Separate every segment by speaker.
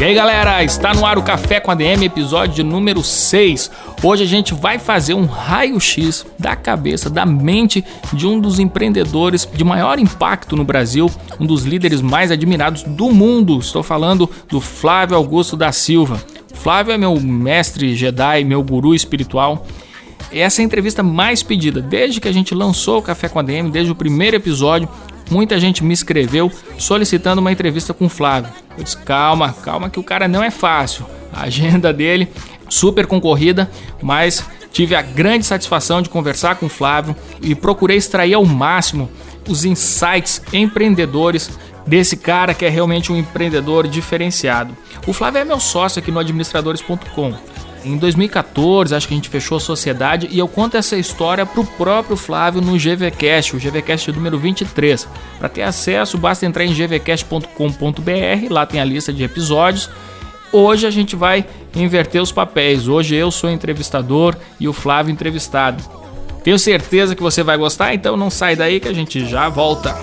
Speaker 1: E aí galera, está no ar o Café com a DM, episódio número 6. Hoje a gente vai fazer um raio-x da cabeça, da mente de um dos empreendedores de maior impacto no Brasil, um dos líderes mais admirados do mundo. Estou falando do Flávio Augusto da Silva. Flávio é meu mestre Jedi, meu guru espiritual. Essa é a entrevista mais pedida desde que a gente lançou o Café com a DM, desde o primeiro episódio muita gente me escreveu solicitando uma entrevista com o Flávio. Eu disse: calma, calma, que o cara não é fácil. A agenda dele super concorrida, mas tive a grande satisfação de conversar com o Flávio e procurei extrair ao máximo os insights empreendedores desse cara que é realmente um empreendedor diferenciado. O Flávio é meu sócio aqui no administradores.com. Em 2014, acho que a gente fechou a sociedade e eu conto essa história para o próprio Flávio no GVCast, o GVCast número 23. Para ter acesso, basta entrar em gvcast.com.br, lá tem a lista de episódios. Hoje a gente vai inverter os papéis. Hoje eu sou entrevistador e o Flávio entrevistado. Tenho certeza que você vai gostar, então não sai daí que a gente já volta.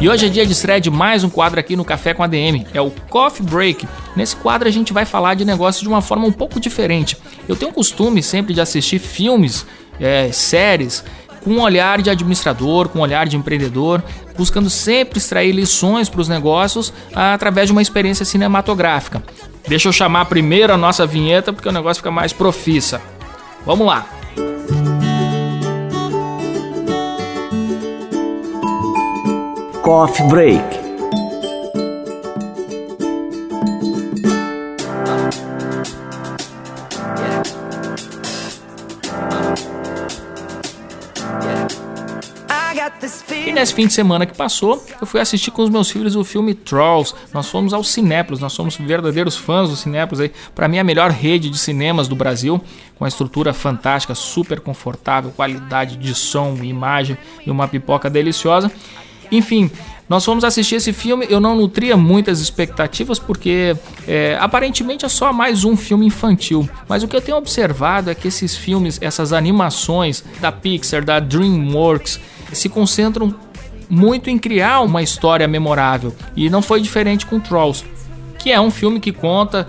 Speaker 1: E hoje é dia de estreia de mais um quadro aqui no Café com a DM, é o Coffee Break. Nesse quadro a gente vai falar de negócios de uma forma um pouco diferente. Eu tenho o costume sempre de assistir filmes, é, séries, com um olhar de administrador, com um olhar de empreendedor, buscando sempre extrair lições para os negócios através de uma experiência cinematográfica. Deixa eu chamar primeiro a nossa vinheta porque o negócio fica mais profissa. Vamos lá!
Speaker 2: Coffee Break.
Speaker 1: E nesse fim de semana que passou, eu fui assistir com os meus filhos o filme Trolls. Nós fomos ao Cinépolis, nós somos verdadeiros fãs do Cinépolis aí. Para mim a melhor rede de cinemas do Brasil, com a estrutura fantástica, super confortável, qualidade de som, imagem e uma pipoca deliciosa. Enfim, nós fomos assistir esse filme, eu não nutria muitas expectativas porque é, aparentemente é só mais um filme infantil. Mas o que eu tenho observado é que esses filmes, essas animações da Pixar, da DreamWorks, se concentram muito em criar uma história memorável. E não foi diferente com Trolls, que é um filme que conta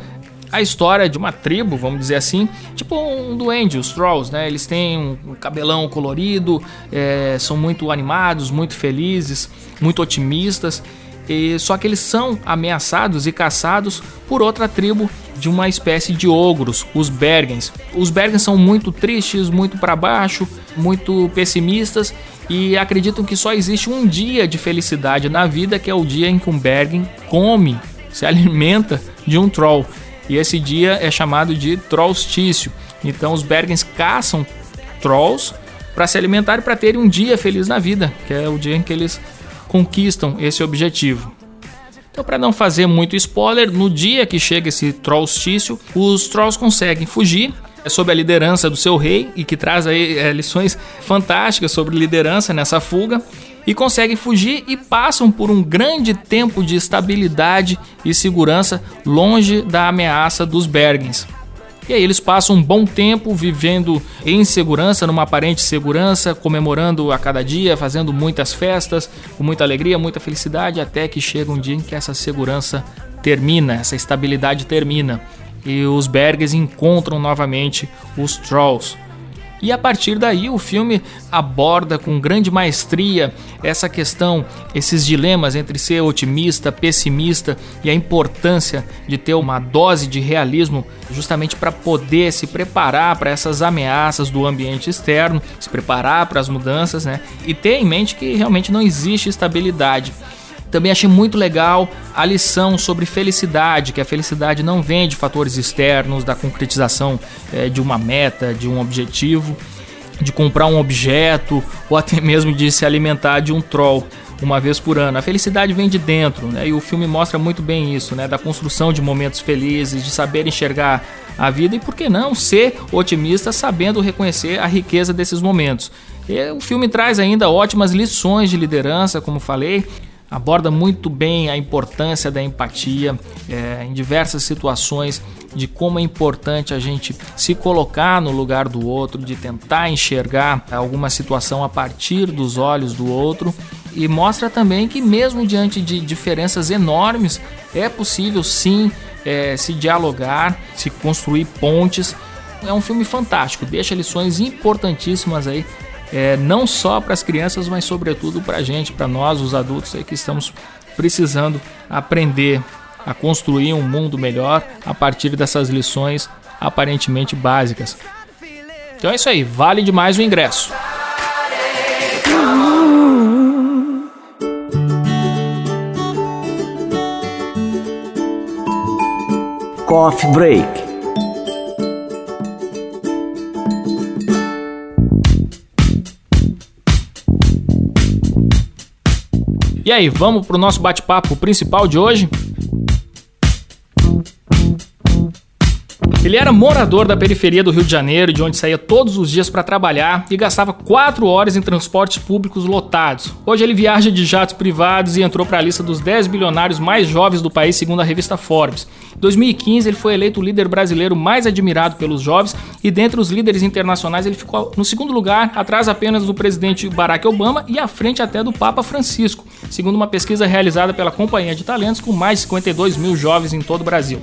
Speaker 1: a história de uma tribo, vamos dizer assim, tipo um duende, os Trolls, né? Eles têm um cabelão colorido, é, são muito animados, muito felizes, muito otimistas. E, só que eles são ameaçados e caçados por outra tribo de uma espécie de ogros, os Bergens. Os Bergens são muito tristes, muito para baixo, muito pessimistas e acreditam que só existe um dia de felicidade na vida, que é o dia em que um Bergen come, se alimenta de um troll. E esse dia é chamado de Trollstício. Então os Bergens caçam trolls para se alimentar e para terem um dia feliz na vida, que é o dia em que eles conquistam esse objetivo. Então, para não fazer muito spoiler, no dia que chega esse Trollstício, os Trolls conseguem fugir é sob a liderança do seu rei e que traz aí é, lições fantásticas sobre liderança nessa fuga e conseguem fugir e passam por um grande tempo de estabilidade e segurança longe da ameaça dos Bergens. E aí eles passam um bom tempo vivendo em segurança, numa aparente segurança, comemorando a cada dia, fazendo muitas festas, com muita alegria, muita felicidade, até que chega um dia em que essa segurança termina, essa estabilidade termina e os Berges encontram novamente os Trolls. E a partir daí o filme aborda com grande maestria essa questão, esses dilemas entre ser otimista, pessimista e a importância de ter uma dose de realismo justamente para poder se preparar para essas ameaças do ambiente externo, se preparar para as mudanças, né? E ter em mente que realmente não existe estabilidade. Também achei muito legal a lição sobre felicidade, que a felicidade não vem de fatores externos, da concretização é, de uma meta, de um objetivo, de comprar um objeto ou até mesmo de se alimentar de um troll uma vez por ano. A felicidade vem de dentro, né? E o filme mostra muito bem isso, né? Da construção de momentos felizes, de saber enxergar a vida e por que não ser otimista sabendo reconhecer a riqueza desses momentos. E o filme traz ainda ótimas lições de liderança, como falei, aborda muito bem a importância da empatia é, em diversas situações, de como é importante a gente se colocar no lugar do outro, de tentar enxergar alguma situação a partir dos olhos do outro. E mostra também que, mesmo diante de diferenças enormes, é possível sim é, se dialogar, se construir pontes. É um filme fantástico, deixa lições importantíssimas aí é, não só para as crianças, mas sobretudo para a gente, para nós, os adultos aí que estamos precisando aprender a construir um mundo melhor a partir dessas lições aparentemente básicas. Então é isso aí, vale demais o ingresso.
Speaker 2: Coffee Break
Speaker 1: E aí, vamos para o nosso bate-papo principal de hoje? Ele era morador da periferia do Rio de Janeiro, de onde saía todos os dias para trabalhar e gastava 4 horas em transportes públicos lotados. Hoje ele viaja de jatos privados e entrou para a lista dos 10 bilionários mais jovens do país, segundo a revista Forbes. Em 2015, ele foi eleito o líder brasileiro mais admirado pelos jovens e dentre os líderes internacionais ele ficou no segundo lugar, atrás apenas do presidente Barack Obama e à frente até do Papa Francisco, segundo uma pesquisa realizada pela Companhia de Talentos com mais de 52 mil jovens em todo o Brasil.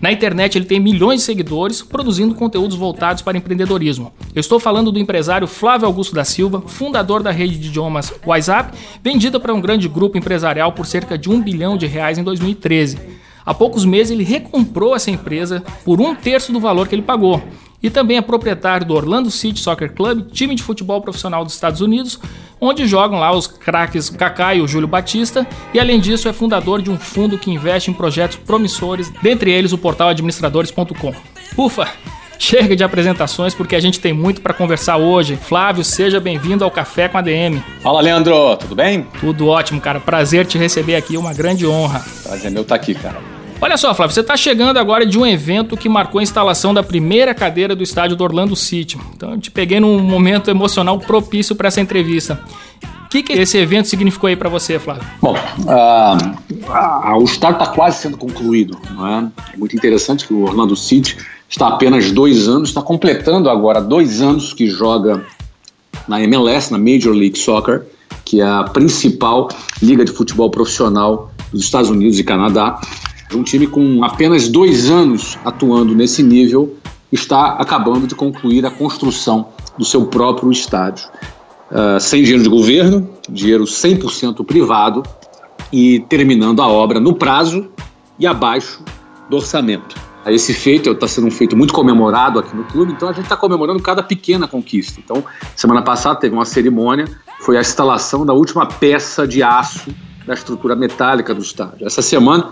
Speaker 1: Na internet ele tem milhões de seguidores produzindo conteúdos voltados para empreendedorismo. Eu estou falando do empresário Flávio Augusto da Silva, fundador da rede de idiomas WhatsApp, vendida para um grande grupo empresarial por cerca de um bilhão de reais em 2013. Há poucos meses ele recomprou essa empresa por um terço do valor que ele pagou e também é proprietário do Orlando City Soccer Club, time de futebol profissional dos Estados Unidos, onde jogam lá os craques Kaká e o Júlio Batista, e além disso é fundador de um fundo que investe em projetos promissores, dentre eles o portal administradores.com. Ufa! Chega de apresentações porque a gente tem muito para conversar hoje. Flávio, seja bem-vindo ao Café com a DM.
Speaker 3: Fala, Leandro, tudo bem?
Speaker 1: Tudo ótimo, cara. Prazer te receber aqui, uma grande honra.
Speaker 3: Prazer meu estar tá aqui, cara.
Speaker 1: Olha só, Flávio, você está chegando agora de um evento que marcou a instalação da primeira cadeira do estádio do Orlando City. Então eu te peguei num momento emocional propício para essa entrevista. O que, que esse evento significou aí para você, Flávio?
Speaker 3: Bom, uh, uh, o estádio está quase sendo concluído. É? é muito interessante que o Orlando City está apenas dois anos, está completando agora dois anos que joga na MLS, na Major League Soccer, que é a principal liga de futebol profissional dos Estados Unidos e Canadá. Um time com apenas dois anos atuando nesse nível está acabando de concluir a construção do seu próprio estádio. Uh, sem dinheiro de governo, dinheiro 100% privado e terminando a obra no prazo e abaixo do orçamento. Esse feito está sendo um feito muito comemorado aqui no clube, então a gente está comemorando cada pequena conquista. Então, semana passada teve uma cerimônia, foi a instalação da última peça de aço da estrutura metálica do estádio. Essa semana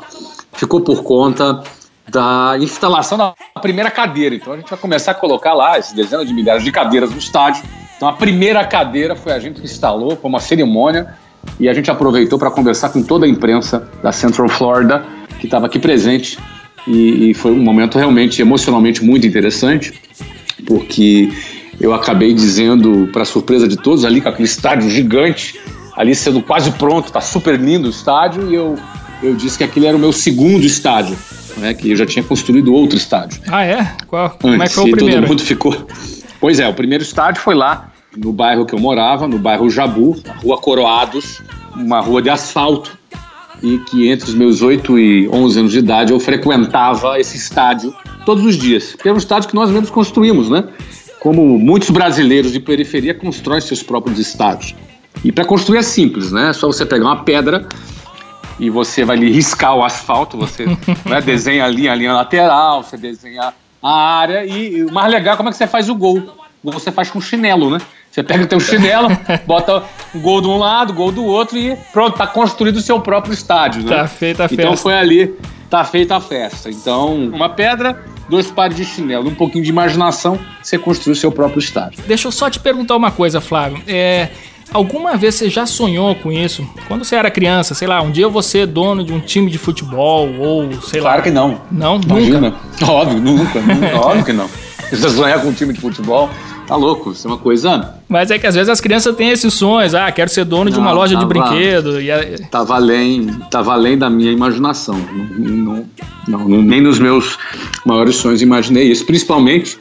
Speaker 3: ficou por conta da instalação da primeira cadeira. Então a gente vai começar a colocar lá esses dezenas de milhares de cadeiras no estádio. Então a primeira cadeira foi a gente que instalou, foi uma cerimônia e a gente aproveitou para conversar com toda a imprensa da Central Florida que estava aqui presente e, e, foi um momento realmente emocionalmente muito interessante porque eu acabei dizendo para surpresa de todos ali com aquele estádio gigante ali sendo quase pronto, tá super lindo o estádio e eu eu disse que aquele era o meu segundo estádio, né, que eu já tinha construído outro estádio.
Speaker 1: Ah, é? Qual, Antes, como é que foi o primeiro?
Speaker 3: todo mundo ficou... Pois é, o primeiro estádio foi lá, no bairro que eu morava, no bairro Jabu, na rua Coroados, uma rua de asfalto, e que entre os meus 8 e 11 anos de idade eu frequentava esse estádio todos os dias, porque era um estádio que nós mesmos construímos, né? Como muitos brasileiros de periferia constroem seus próprios estádios. E para construir é simples, né? É só você pegar uma pedra e você vai ali riscar o asfalto, você né, desenha a linha, a linha lateral, você desenha a área e o mais legal é como é que você faz o gol. Você faz com chinelo, né? Você pega o teu chinelo, bota um gol de um lado, gol do outro e pronto, tá construído o seu próprio estádio, né?
Speaker 1: Tá feita a
Speaker 3: então
Speaker 1: festa.
Speaker 3: Então foi ali, tá feita a festa. Então, uma pedra, dois pares de chinelo, um pouquinho de imaginação, você construiu o seu próprio estádio.
Speaker 1: Deixa eu só te perguntar uma coisa, Flávio. É, Alguma vez você já sonhou com isso? Quando você era criança, sei lá, um dia eu vou ser dono de um time de futebol ou sei
Speaker 3: claro
Speaker 1: lá.
Speaker 3: Claro que não.
Speaker 1: Não?
Speaker 3: Imagina.
Speaker 1: Nunca?
Speaker 3: Óbvio, nunca. nunca óbvio que não. Você sonhar com um time de futebol, tá louco, isso é uma coisa.
Speaker 1: Mas é que às vezes as crianças têm esses sonhos, ah, quero ser dono não, de uma loja tava, de brinquedo. E a...
Speaker 3: Tava além, tava além da minha imaginação. Não, não, não, nem nos meus maiores sonhos imaginei isso. Principalmente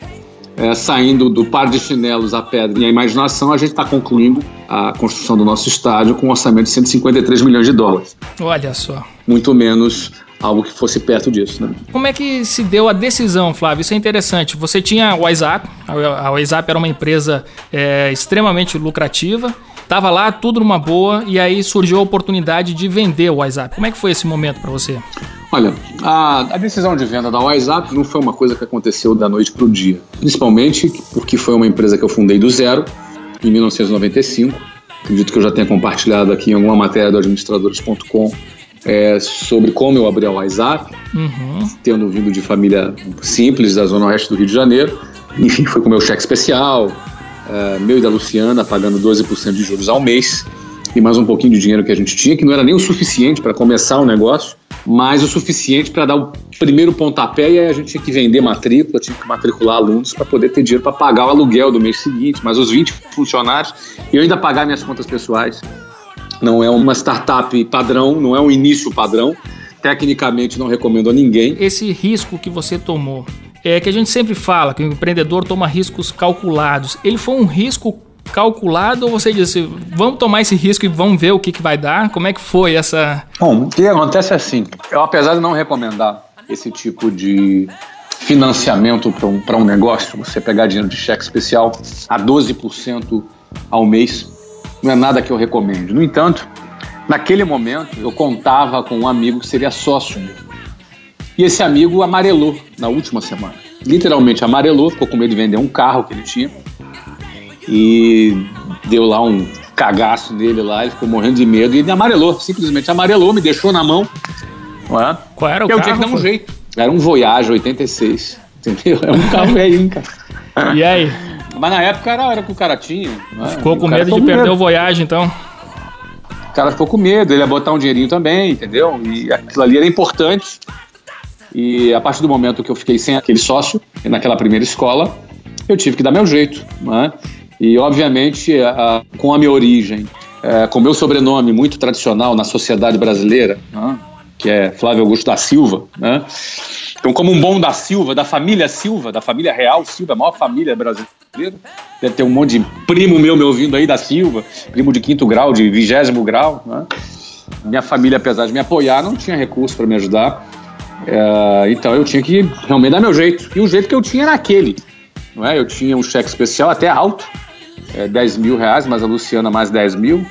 Speaker 3: é, saindo do par de chinelos à pedra e à imaginação, a gente está concluindo a construção do nosso estádio com um orçamento de 153 milhões de dólares.
Speaker 1: Olha só.
Speaker 3: Muito menos algo que fosse perto disso. Né?
Speaker 1: Como é que se deu a decisão, Flávio? Isso é interessante. Você tinha o WhatsApp, a WhatsApp era uma empresa é, extremamente lucrativa, estava lá tudo numa boa e aí surgiu a oportunidade de vender o WhatsApp. Como é que foi esse momento para você?
Speaker 3: Olha, a, a, decisão de venda da WhatsApp não foi uma coisa que aconteceu da noite para o dia, principalmente porque foi uma empresa que eu fundei do zero em 1995. Acredito que eu já tenha compartilhado aqui em alguma matéria do administradores.com é, sobre como eu abri a WhatsApp, uhum. tendo vindo de família simples da zona oeste do Rio de Janeiro. Enfim, foi com meu cheque especial, é, meu e da Luciana, pagando 12% de juros ao mês e mais um pouquinho de dinheiro que a gente tinha, que não era nem o suficiente para começar o negócio mas o suficiente para dar o primeiro pontapé e aí a gente tinha que vender matrícula, tinha que matricular alunos para poder ter dinheiro para pagar o aluguel do mês seguinte, mas os 20 funcionários e eu ainda pagar minhas contas pessoais. Não é uma startup padrão, não é um início padrão. Tecnicamente não recomendo a ninguém.
Speaker 1: Esse risco que você tomou, é que a gente sempre fala que o empreendedor toma riscos calculados. Ele foi um risco calculado ou você disse, vamos tomar esse risco e vamos ver o que, que vai dar? Como é que foi essa.
Speaker 3: Bom, o que acontece é assim: eu, apesar de não recomendar esse tipo de financiamento para um, um negócio, você pegar dinheiro de cheque especial a 12% ao mês, não é nada que eu recomende. No entanto, naquele momento eu contava com um amigo que seria sócio. E esse amigo amarelou na última semana. Literalmente amarelou, ficou com medo de vender um carro que ele tinha e deu lá um cagaço nele lá, ele ficou morrendo de medo e ele amarelou, simplesmente amarelou, me deixou na mão.
Speaker 1: Não é? Qual era o
Speaker 3: eu
Speaker 1: carro?
Speaker 3: Eu tinha que dar um jeito. Era um Voyage 86, entendeu? É um carro velhinho, cara.
Speaker 1: E aí?
Speaker 3: Mas na época era, era que o cara tinha.
Speaker 1: Né? Ficou com medo de perder medo. o Voyage, então?
Speaker 3: O cara ficou com medo, ele ia botar um dinheirinho também, entendeu? E aquilo ali era importante. E a partir do momento que eu fiquei sem aquele sócio, naquela primeira escola, eu tive que dar meu jeito, né? E, obviamente, a, com a minha origem, é, com o meu sobrenome muito tradicional na sociedade brasileira, né, que é Flávio Augusto da Silva, né? Então, como um bom da Silva, da família Silva, da família real Silva, a maior família brasileira, deve ter um monte de primo meu me ouvindo aí da Silva, primo de quinto grau, de vigésimo grau, né? Minha família, apesar de me apoiar, não tinha recurso para me ajudar. É, então eu tinha que realmente dar meu jeito. E o jeito que eu tinha era aquele. Não é? Eu tinha um cheque especial até alto, é, 10 mil reais, mas a Luciana mais 10 mil.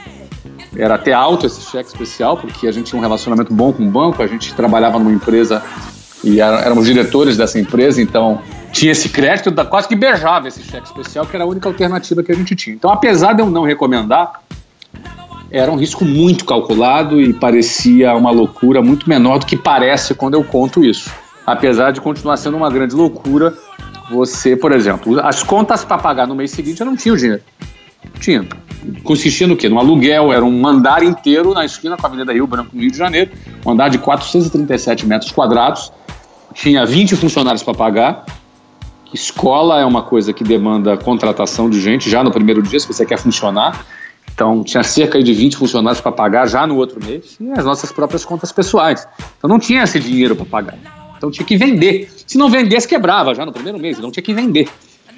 Speaker 3: Era até alto esse cheque especial, porque a gente tinha um relacionamento bom com o banco, a gente trabalhava numa empresa e éramos diretores dessa empresa, então tinha esse crédito, quase que beijava esse cheque especial, que era a única alternativa que a gente tinha. Então, apesar de eu não recomendar, era um risco muito calculado e parecia uma loucura muito menor do que parece quando eu conto isso. Apesar de continuar sendo uma grande loucura, você, por exemplo, as contas para pagar no mês seguinte eu não tinha o dinheiro. Tinha. Consistia no quê? No aluguel, era um andar inteiro na esquina com a Avenida Rio Branco, no Rio de Janeiro, um andar de 437 metros quadrados, tinha 20 funcionários para pagar. Escola é uma coisa que demanda contratação de gente já no primeiro dia, se você quer funcionar. Então, tinha cerca de 20 funcionários para pagar já no outro mês e as nossas próprias contas pessoais. Então, não tinha esse dinheiro para pagar. Então tinha que vender. Se não vendesse, quebrava já no primeiro mês, então tinha que vender.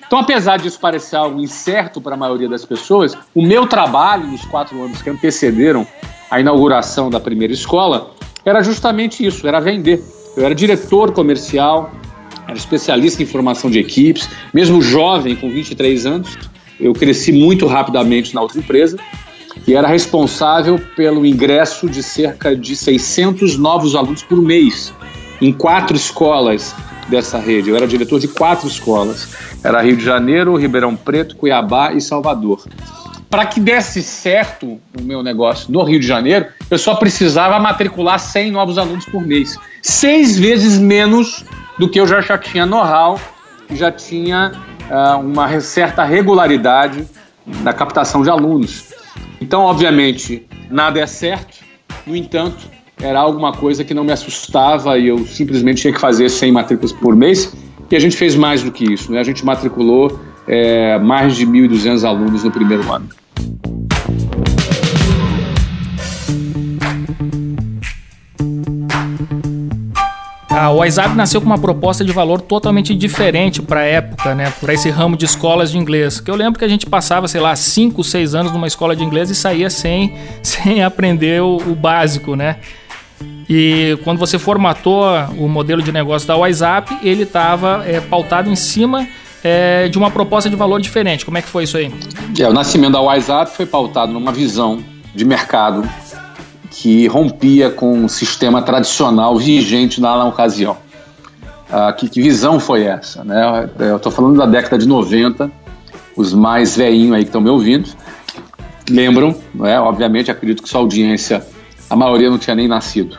Speaker 3: Então, apesar disso parecer algo incerto para a maioria das pessoas, o meu trabalho nos quatro anos que antecederam a inauguração da primeira escola era justamente isso, era vender. Eu era diretor comercial, era especialista em formação de equipes, mesmo jovem, com 23 anos, eu cresci muito rapidamente na outra empresa e era responsável pelo ingresso de cerca de 600 novos alunos por mês em quatro escolas dessa rede. Eu era diretor de quatro escolas. Era Rio de Janeiro, Ribeirão Preto, Cuiabá e Salvador. Para que desse certo o meu negócio no Rio de Janeiro, eu só precisava matricular 100 novos alunos por mês. Seis vezes menos do que eu já, já tinha know-how, já tinha uma certa regularidade na captação de alunos. Então, obviamente, nada é certo, no entanto, era alguma coisa que não me assustava e eu simplesmente tinha que fazer 100 matrículas por mês. E a gente fez mais do que isso, né? A gente matriculou é, mais de 1.200 alunos no primeiro ano.
Speaker 1: A WhatsApp nasceu com uma proposta de valor totalmente diferente para a época, né? Para esse ramo de escolas de inglês. Que eu lembro que a gente passava, sei lá, 5, 6 anos numa escola de inglês e saía sem, sem aprender o, o básico, né? E quando você formatou o modelo de negócio da WhatsApp, ele estava é, pautado em cima é, de uma proposta de valor diferente. Como é que foi isso aí?
Speaker 3: É, o nascimento da WhatsApp foi pautado numa visão de mercado que rompia com o sistema tradicional vigente na ocasião. Ah, que, que, visão foi essa? Né? Eu estou falando da década de 90, os mais velhinhos aí que estão me ouvindo lembram, né? obviamente acredito que sua audiência, a maioria não tinha nem nascido,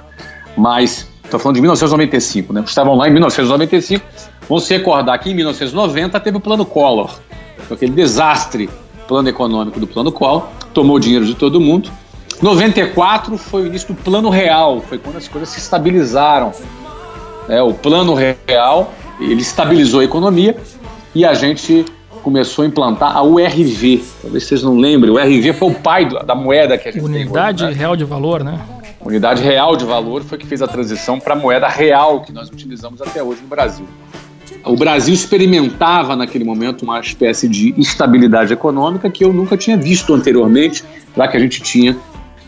Speaker 3: mas estou falando de 1995, né? estavam lá em 1995, vão se recordar que em 1990 teve o plano Collor, aquele desastre plano econômico do plano Collor, tomou dinheiro de todo mundo, 94 foi o início do Plano Real, foi quando as coisas se estabilizaram. É, o Plano Real ele estabilizou a economia e a gente começou a implantar a URV. Talvez vocês não lembrem, o URV foi o pai da moeda que a gente
Speaker 1: Unidade
Speaker 3: hoje,
Speaker 1: né? Real de Valor, né?
Speaker 3: Unidade Real de Valor foi que fez a transição para a moeda real que nós utilizamos até hoje no Brasil. O Brasil experimentava naquele momento uma espécie de estabilidade econômica que eu nunca tinha visto anteriormente, já que a gente tinha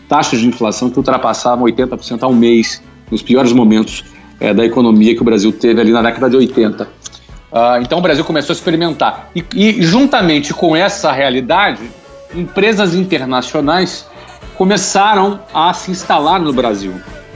Speaker 3: taxas de inflação que ultrapassavam 80% ao mês, nos piores momentos é, da economia que o Brasil teve ali na década de 80. Uh, ah, então o Brasil começou a experimentar. E, e, juntamente com essa realidade, empresas internacionais começaram a se instalar no Brasil.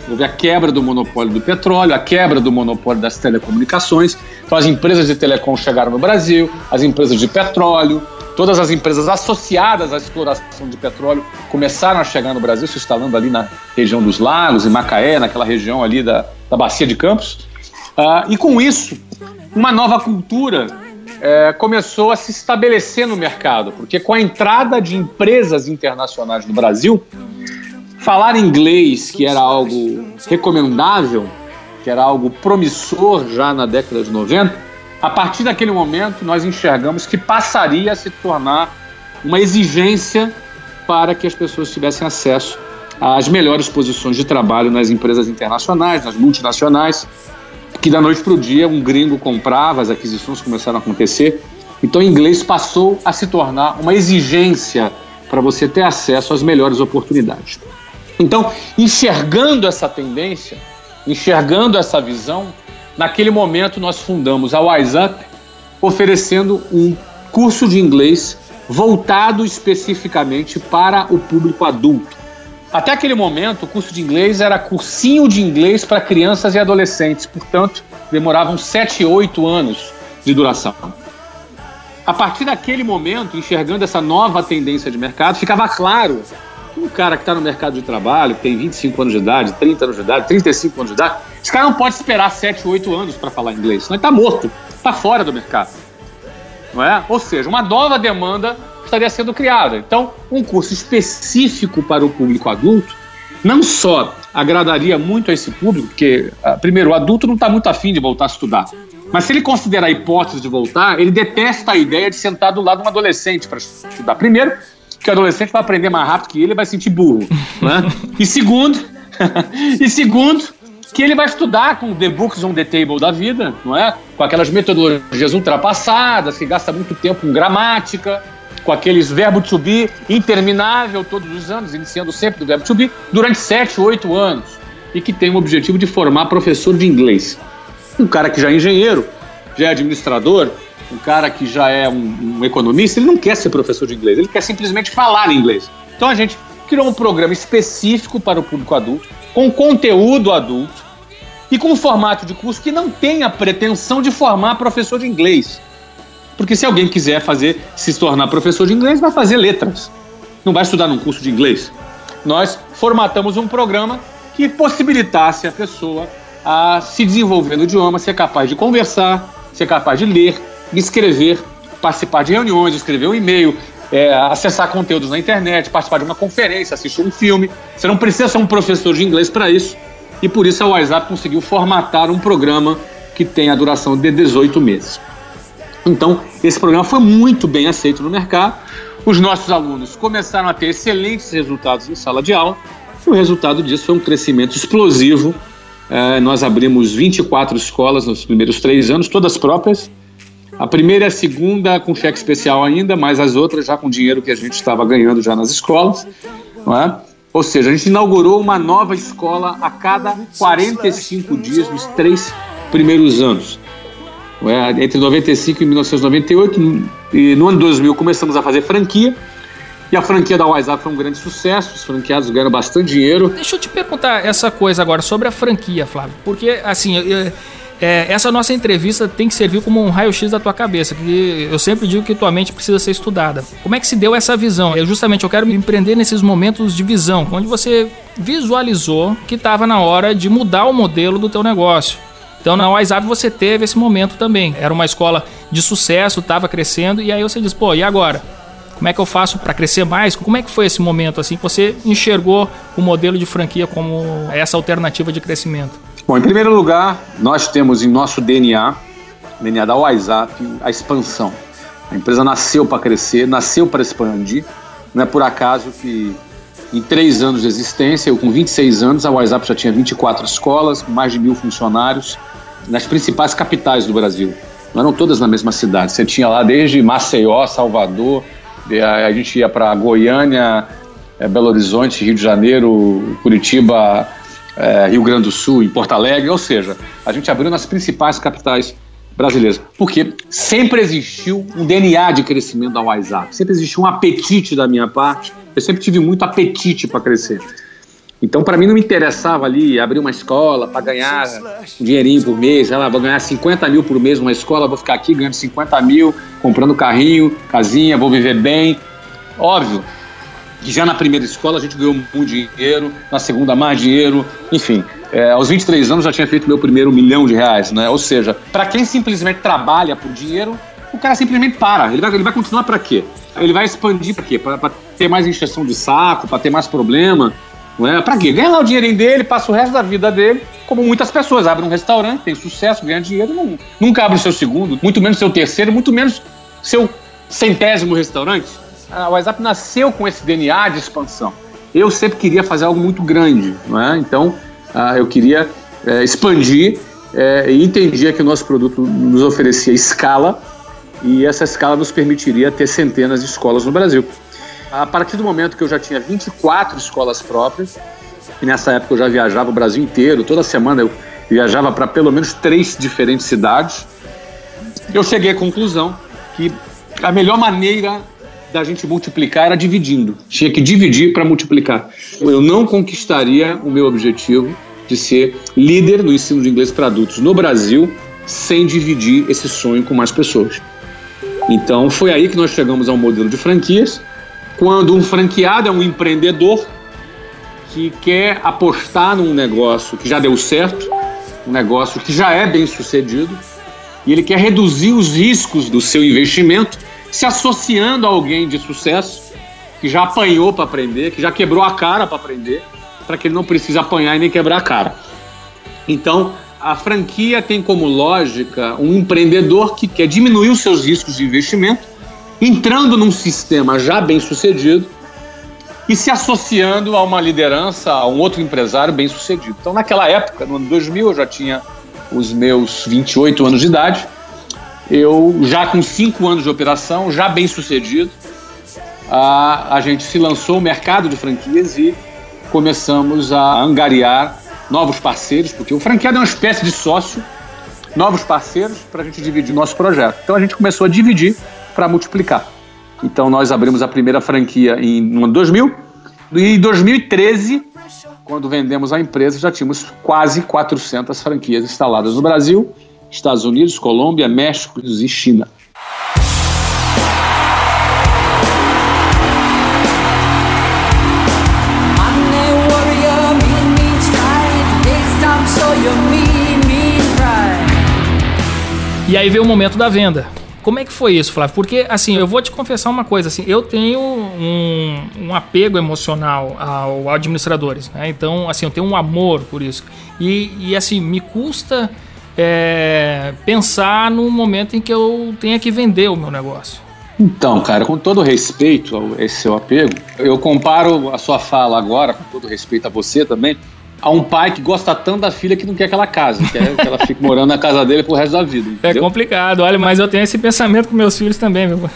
Speaker 3: Houve a quebra do monopólio do petróleo, a quebra do monopólio das telecomunicações. Então as empresas de telecom chegaram no Brasil, as empresas de petróleo, Todas as empresas associadas à exploração de petróleo começaram a chegar no Brasil, se instalando ali na região dos lagos, em Macaé, naquela região ali da, da Bacia de Campos. Uh, e com isso, uma nova cultura é, começou a se estabelecer no mercado, porque com a entrada de empresas internacionais no Brasil, falar inglês, que era algo recomendável, que era algo promissor já na década de 90, a partir daquele momento, nós enxergamos que passaria a se tornar uma exigência para que as pessoas tivessem acesso às melhores posições de trabalho nas empresas internacionais, nas multinacionais, que da noite para o dia um gringo comprava, as aquisições começaram a acontecer. Então, o inglês passou a se tornar uma exigência para você ter acesso às melhores oportunidades. Então, enxergando essa tendência, enxergando essa visão, Naquele momento, nós fundamos a WiseUp, oferecendo um curso de inglês voltado especificamente para o público adulto. Até aquele momento, o curso de inglês era cursinho de inglês para crianças e adolescentes, portanto, demoravam 7, 8 anos de duração. A partir daquele momento, enxergando essa nova tendência de mercado, ficava claro um cara que está no mercado de trabalho, que tem 25 anos de idade, 30 anos de idade, 35 anos de idade, esse cara não pode esperar 7, 8 anos para falar inglês, senão ele está morto, está fora do mercado. Não é? Ou seja, uma nova demanda estaria sendo criada. Então, um curso específico para o público adulto não só agradaria muito a esse público, porque, ah, primeiro, o adulto não está muito afim de voltar a estudar. Mas se ele considerar a hipótese de voltar, ele detesta a ideia de sentar do lado de um adolescente para estudar. Primeiro, que o adolescente vai aprender mais rápido que ele e vai sentir burro. Né? e segundo, e segundo, que ele vai estudar com the books on the table da vida, não é? Com aquelas metodologias ultrapassadas, que gasta muito tempo com gramática, com aqueles verbo to be interminável todos os anos, iniciando sempre do verbo to be, durante 7, 8 anos, e que tem o objetivo de formar professor de inglês. Um cara que já é engenheiro, já é administrador, um cara que já é um, um, economista, ele não quer ser professor de inglês, ele quer simplesmente falar inglês. Então a gente criou um programa específico para o público adulto, com conteúdo adulto, e com um formato de curso que não tem a pretensão de formar professor de inglês. Porque se alguém quiser fazer, se tornar professor de inglês, vai fazer letras. Não vai estudar num curso de inglês. Nós formatamos um programa que possibilitasse a pessoa a se desenvolver no idioma, ser capaz de conversar, ser capaz de ler, escrever, participar de reuniões, escrever um e-mail, é, acessar conteúdos na internet, participar de uma conferência, assistir um filme. Você não precisa ser um professor de inglês para isso. E por isso a WhatsApp conseguiu formatar um programa que tem a duração de 18 meses. Então, esse programa foi muito bem aceito no mercado. Os nossos alunos começaram a ter excelentes resultados em sala de aula. E o resultado disso foi um crescimento explosivo. É, nós abrimos 24 escolas nos primeiros três anos, todas próprias. A primeira e a segunda com cheque especial ainda, mas as outras já com dinheiro que a gente estava ganhando já nas escolas. Não é? Ou seja, a gente inaugurou uma nova escola a cada 45 dias nos três primeiros anos. É? Entre 95 e 1998, e no ano 2000 começamos a fazer franquia. E a franquia da WhatsApp foi um grande sucesso, os franqueados ganharam bastante dinheiro.
Speaker 1: Deixa eu te perguntar essa coisa agora sobre a franquia, Flávio. Porque, assim, eu, é, essa nossa entrevista tem que servir como um raio-x da tua cabeça, que eu sempre digo que tua mente precisa ser estudada. Como é que se deu essa visão? Eu justamente eu quero me empreender nesses momentos de visão, onde você visualizou que estava na hora de mudar o modelo do teu negócio. Então na WhatsApp você teve esse momento também. Era uma escola de sucesso, estava crescendo, e aí você diz, pô, e agora? Como é que eu faço para crescer mais? Como é que foi esse momento assim que você enxergou o modelo de franquia como essa alternativa de crescimento?
Speaker 3: Bom, em primeiro lugar, nós temos em nosso DNA, DNA da WhatsApp, a expansão. A empresa nasceu para crescer, nasceu para expandir. Não é por acaso que em três anos de existência, eu com 26 anos, a WhatsApp já tinha 24 escolas, mais de mil funcionários, nas principais capitais do Brasil. Não eram todas na mesma cidade. Você tinha lá desde Maceió, Salvador, a gente ia para Goiânia, é, Belo Horizonte, Rio de Janeiro, Curitiba, é, Rio Grande do Sul, em Porto Alegre, ou seja, a gente abriu nas principais capitais brasileiras, porque sempre existiu um DNA de crescimento da WhatsApp, sempre existiu um apetite da minha parte, eu sempre tive muito apetite para crescer. Então, para mim, não me interessava ali abrir uma escola para ganhar um dinheirinho por mês. Ela vou ganhar 50 mil por mês numa escola, vou ficar aqui ganhando 50 mil, comprando carrinho, casinha, vou viver bem. Óbvio já na primeira escola a gente ganhou muito dinheiro, na segunda mais dinheiro, enfim. É, aos 23 anos já tinha feito meu primeiro milhão de reais, né? Ou seja, para quem simplesmente trabalha por dinheiro, o cara simplesmente para. Ele vai, ele vai continuar para quê? Ele vai expandir para quê? Para ter mais injeção de saco, para ter mais problema. Não é? Pra quê? Ganha lá o dinheirinho dele, passa o resto da vida dele, como muitas pessoas. Abre um restaurante, tem sucesso, ganha dinheiro, não, nunca abre o seu segundo, muito menos seu terceiro, muito menos seu centésimo restaurante. A WhatsApp nasceu com esse DNA de expansão. Eu sempre queria fazer algo muito grande, não é? Então, uh, eu queria uh, expandir uh, e entendia que o nosso produto nos oferecia escala e essa escala nos permitiria ter centenas de escolas no Brasil. A partir do momento que eu já tinha 24 escolas próprias, e nessa época eu já viajava o Brasil inteiro, toda semana eu viajava para pelo menos três diferentes cidades, eu cheguei à conclusão que a melhor maneira da gente multiplicar era dividindo. Tinha que dividir para multiplicar. Eu não conquistaria o meu objetivo de ser líder do ensino de inglês para adultos no Brasil sem dividir esse sonho com mais pessoas. Então foi aí que nós chegamos ao modelo de franquias quando um franqueado é um empreendedor que quer apostar num negócio que já deu certo, um negócio que já é bem sucedido, e ele quer reduzir os riscos do seu investimento se associando a alguém de sucesso que já apanhou para aprender, que já quebrou a cara para aprender, para que ele não precise apanhar e nem quebrar a cara. Então, a franquia tem como lógica um empreendedor que quer diminuir os seus riscos de investimento entrando num sistema já bem sucedido e se associando a uma liderança, a um outro empresário bem sucedido. Então, naquela época, no ano 2000, eu já tinha os meus 28 anos de idade, eu já com 5 anos de operação, já bem sucedido, a, a gente se lançou no mercado de franquias e começamos a angariar novos parceiros, porque o franqueado é uma espécie de sócio, novos parceiros para a gente dividir nosso projeto. Então a gente começou a dividir para multiplicar. Então nós abrimos a primeira franquia em 2000 e em 2013 quando vendemos a empresa, já tínhamos quase 400 franquias instaladas no Brasil, Estados Unidos, Colômbia, México e China.
Speaker 1: E aí veio o momento da venda. Como é que foi isso, Flávio? Porque, assim, eu vou te confessar uma coisa, assim, eu tenho um, um apego emocional ao administradores, né? Então, assim, eu tenho um amor por isso. E, e assim, me custa é, pensar no momento em que eu tenha que vender o meu negócio.
Speaker 3: Então, cara, com todo respeito a esse seu apego, eu comparo a sua fala agora, com todo respeito a você também, a um pai que gosta tanto da filha que não quer que ela case, quer que ela fique morando na casa dele pro resto da vida.
Speaker 1: É entendeu? É complicado, olha, mas eu tenho esse pensamento com meus filhos também, meu.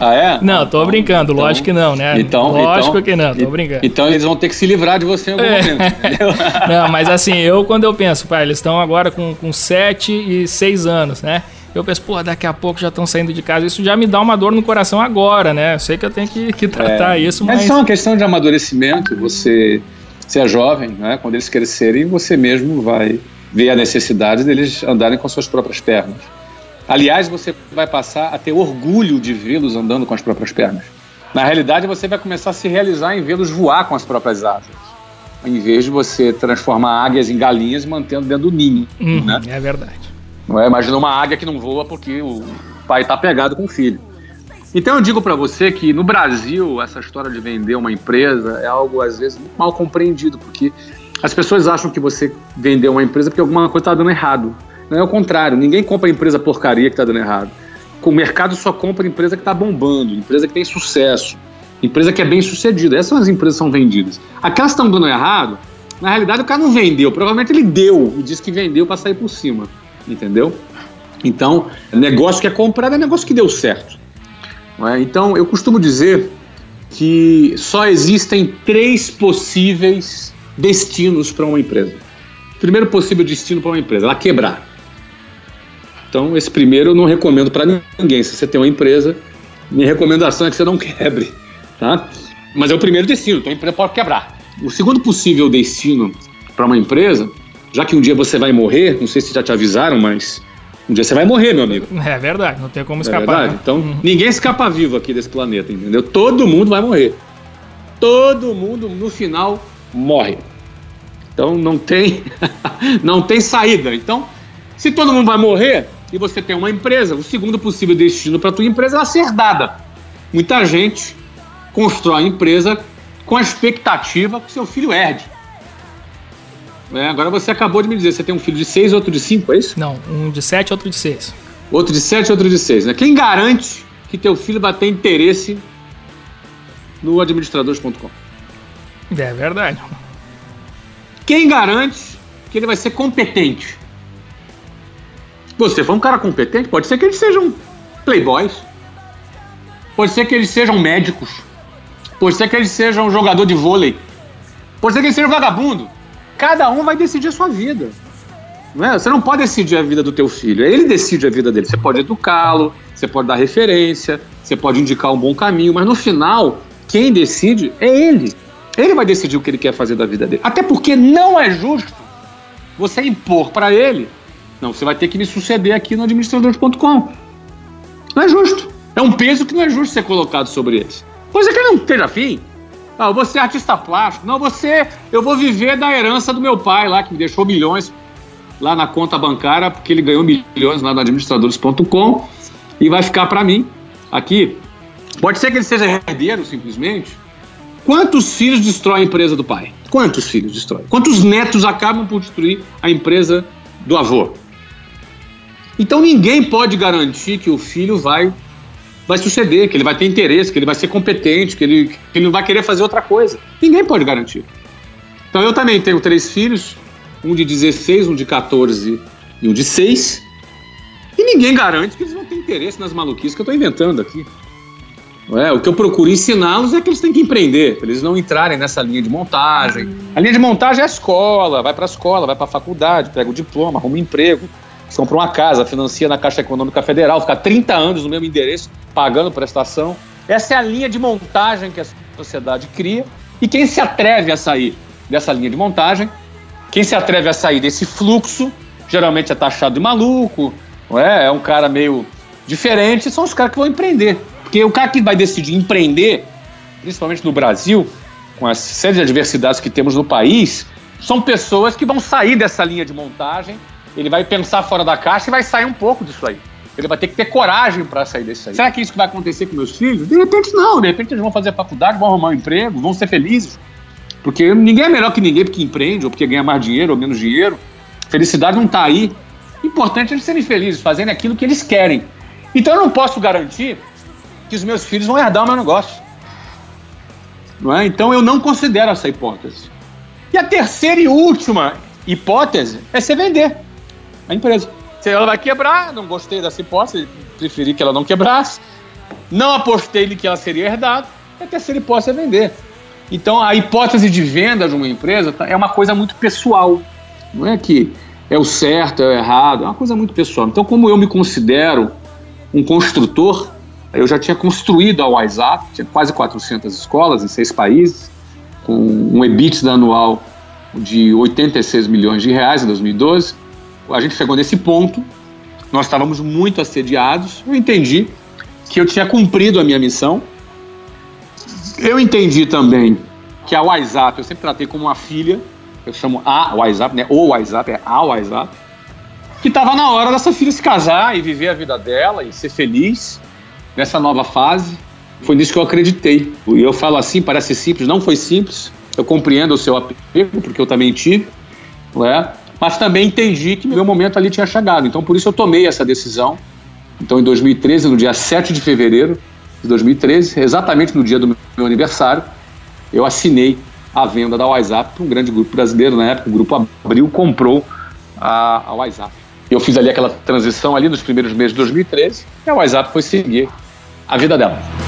Speaker 3: Ah, é?
Speaker 1: Não, tô então, brincando, então, lógico que não, né?
Speaker 3: Então,
Speaker 1: lógico
Speaker 3: então,
Speaker 1: que não, tô brincando.
Speaker 3: Então eles vão ter que se livrar de você em algum é. momento, entendeu?
Speaker 1: não, mas assim, eu quando eu penso, pai, eles estão agora com, com 7 e 6 anos, né? Eu penso, pô, daqui a pouco já estão saindo de casa. Isso já me dá uma dor no coração agora, né? Eu sei que eu tenho que, que tratar é, isso, mas.
Speaker 3: Mas isso é uma questão de amadurecimento. Você você é jovem, né? quando eles crescerem, você mesmo vai ver a necessidade deles andarem com suas próprias pernas. Aliás, você vai passar a ter orgulho de vê-los andando com as próprias pernas. Na realidade, você vai começar a se realizar em vê-los voar com as próprias asas, em vez de você transformar águias em galinhas mantendo dentro do ninho.
Speaker 1: Uhum,
Speaker 3: né?
Speaker 1: É verdade.
Speaker 3: Não é? Imagina uma águia que não voa porque o pai está pegado com o filho. Então eu digo para você que no Brasil essa história de vender uma empresa é algo às vezes muito mal compreendido, porque as pessoas acham que você vendeu uma empresa porque alguma coisa está dando errado. Não é o contrário, ninguém compra empresa porcaria que está dando errado. O mercado só compra empresa que está bombando, empresa que tem sucesso, empresa que é bem sucedida. Essas são as empresas que são vendidas. Aquelas que estão dando errado, na realidade o cara não vendeu, provavelmente ele deu e disse que vendeu para sair por cima, entendeu? Então, negócio que é comprado é negócio que deu certo. É? Então, eu costumo dizer que só existem três possíveis destinos para uma empresa. Primeiro possível destino para uma empresa, ela quebrar. Então, esse primeiro eu não recomendo para ninguém. Se você tem uma empresa, minha recomendação é que você não quebre, tá? Mas é o primeiro destino, então a empresa pode quebrar. O segundo possível destino para uma empresa, já que um dia você vai morrer, não sei se já te avisaram, mas um dia você vai morrer, meu amigo.
Speaker 1: É verdade, não tem como é escapar. É né?
Speaker 3: Então, uhum. ninguém escapa vivo aqui desse planeta, entendeu? Todo mundo vai morrer. Todo mundo, no final, morre. Então, não tem, não tem saída. Então, se todo mundo vai morrer e você tem uma empresa, o segundo possível destino para tua empresa é ela ser dada. Muita gente constrói a empresa com a expectativa que seu filho herde. É, agora você acabou de me dizer, você tem um filho de seis, outro de cinco, é isso?
Speaker 1: Não, um de sete, outro de seis.
Speaker 3: Outro de sete, outro de seis, né? Quem garante que teu filho vai ter interesse no administradores.com?
Speaker 1: É verdade.
Speaker 3: Quem garante que ele vai ser competente? Você foi um cara competente, pode ser que eles sejam playboys, pode ser que eles sejam médicos, pode ser que eles sejam jogador de vôlei, pode ser que eles sejam vagabundo. Cada um vai decidir a sua vida. Não é? Você não pode decidir a vida do teu filho. Ele decide a vida dele. Você pode educá-lo, você pode dar referência, você pode indicar um bom caminho, mas no final, quem decide é ele. Ele vai decidir o que ele quer fazer da vida dele. Até porque não é justo você impor para ele. Não, você vai ter que me suceder aqui no administrador.com. Não é justo. É um peso que não é justo ser colocado sobre eles. Pois é que não esteja afim. Ah, eu vou ser artista plástico. Não, você, eu vou viver da herança do meu pai lá, que me deixou milhões lá na conta bancária, porque ele ganhou milhões lá no administradores.com e vai ficar para mim aqui. Pode ser que ele seja herdeiro, simplesmente. Quantos filhos destrói a empresa do pai? Quantos filhos destrói? Quantos netos acabam por destruir a empresa do avô? Então ninguém pode garantir que o filho vai vai suceder, que ele vai ter interesse, que ele vai ser competente, que ele, que ele não vai querer fazer outra coisa. Ninguém pode garantir. Então eu também tenho três filhos, um de 16, um de 14 e um de 6. E ninguém garante que eles vão ter interesse nas maluquices que eu estou inventando aqui. É, o que eu procuro ensiná-los é que eles têm que empreender, eles não entrarem nessa linha de montagem. A linha de montagem é a escola, vai para a escola, vai para a faculdade, pega o diploma, arruma um emprego. Você compra uma casa, financia na Caixa Econômica Federal, fica 30 anos no mesmo endereço, pagando prestação. Essa é a linha de montagem que a sociedade cria E quem se atreve a sair dessa linha de montagem, quem se atreve a sair desse fluxo, geralmente é taxado de maluco, não é? é um cara meio diferente, são os caras que vão empreender. Porque o cara que vai decidir empreender, principalmente no Brasil, com a série de adversidades que temos no país, são pessoas que vão sair dessa linha de montagem, ele vai pensar fora da caixa e vai sair um pouco disso aí. Ele vai ter que ter coragem para sair disso aí. Será que isso vai acontecer com meus filhos? De repente não, de repente eles vão fazer faculdade, vão arrumar um emprego, vão ser felizes. Porque ninguém é melhor que ninguém porque empreende, ou porque ganha mais dinheiro ou menos dinheiro. Felicidade não está aí. Importante é eles serem felizes, fazendo aquilo que eles querem. Então eu não posso garantir que os meus filhos vão herdar o meu negócio. Não é? Então eu não considero essa hipótese. E a terceira e última hipótese é você vender a empresa. Se ela vai quebrar, não gostei dessa hipótese, preferi que ela não quebrasse, não apostei de que ela seria herdada, a terceira hipótese é vender. Então a hipótese de venda de uma empresa tá, é uma coisa muito pessoal. Não é que é o certo, é o errado, é uma coisa muito pessoal. Então, como eu me considero um construtor, eu já tinha construído a WhatsApp, tinha quase 400 escolas em seis países, com um EBITDA anual de 86 milhões de reais em 2012. A gente chegou nesse ponto, nós estávamos muito assediados. Eu entendi que eu tinha cumprido a minha missão. Eu entendi também que a WhatsApp eu sempre tratei como uma filha, eu chamo a WhatsApp, né? O WhatsApp é a WhatsApp, que estava na hora dessa filha se casar e viver a vida dela e ser feliz nessa nova fase. Foi nisso que eu acreditei. E eu falo assim, parece simples, não foi simples. Eu compreendo o seu apego, porque eu também tive, não é? Mas também entendi que meu momento ali tinha chegado. Então, por isso eu tomei essa decisão. Então, em 2013, no dia 7 de fevereiro de 2013, exatamente no dia do meu aniversário, eu assinei a venda da WhatsApp para um grande grupo brasileiro. Na época, o Grupo Abril comprou a, a WhatsApp. Eu fiz ali aquela transição ali nos primeiros meses de 2013 e a WhatsApp foi seguir a vida dela.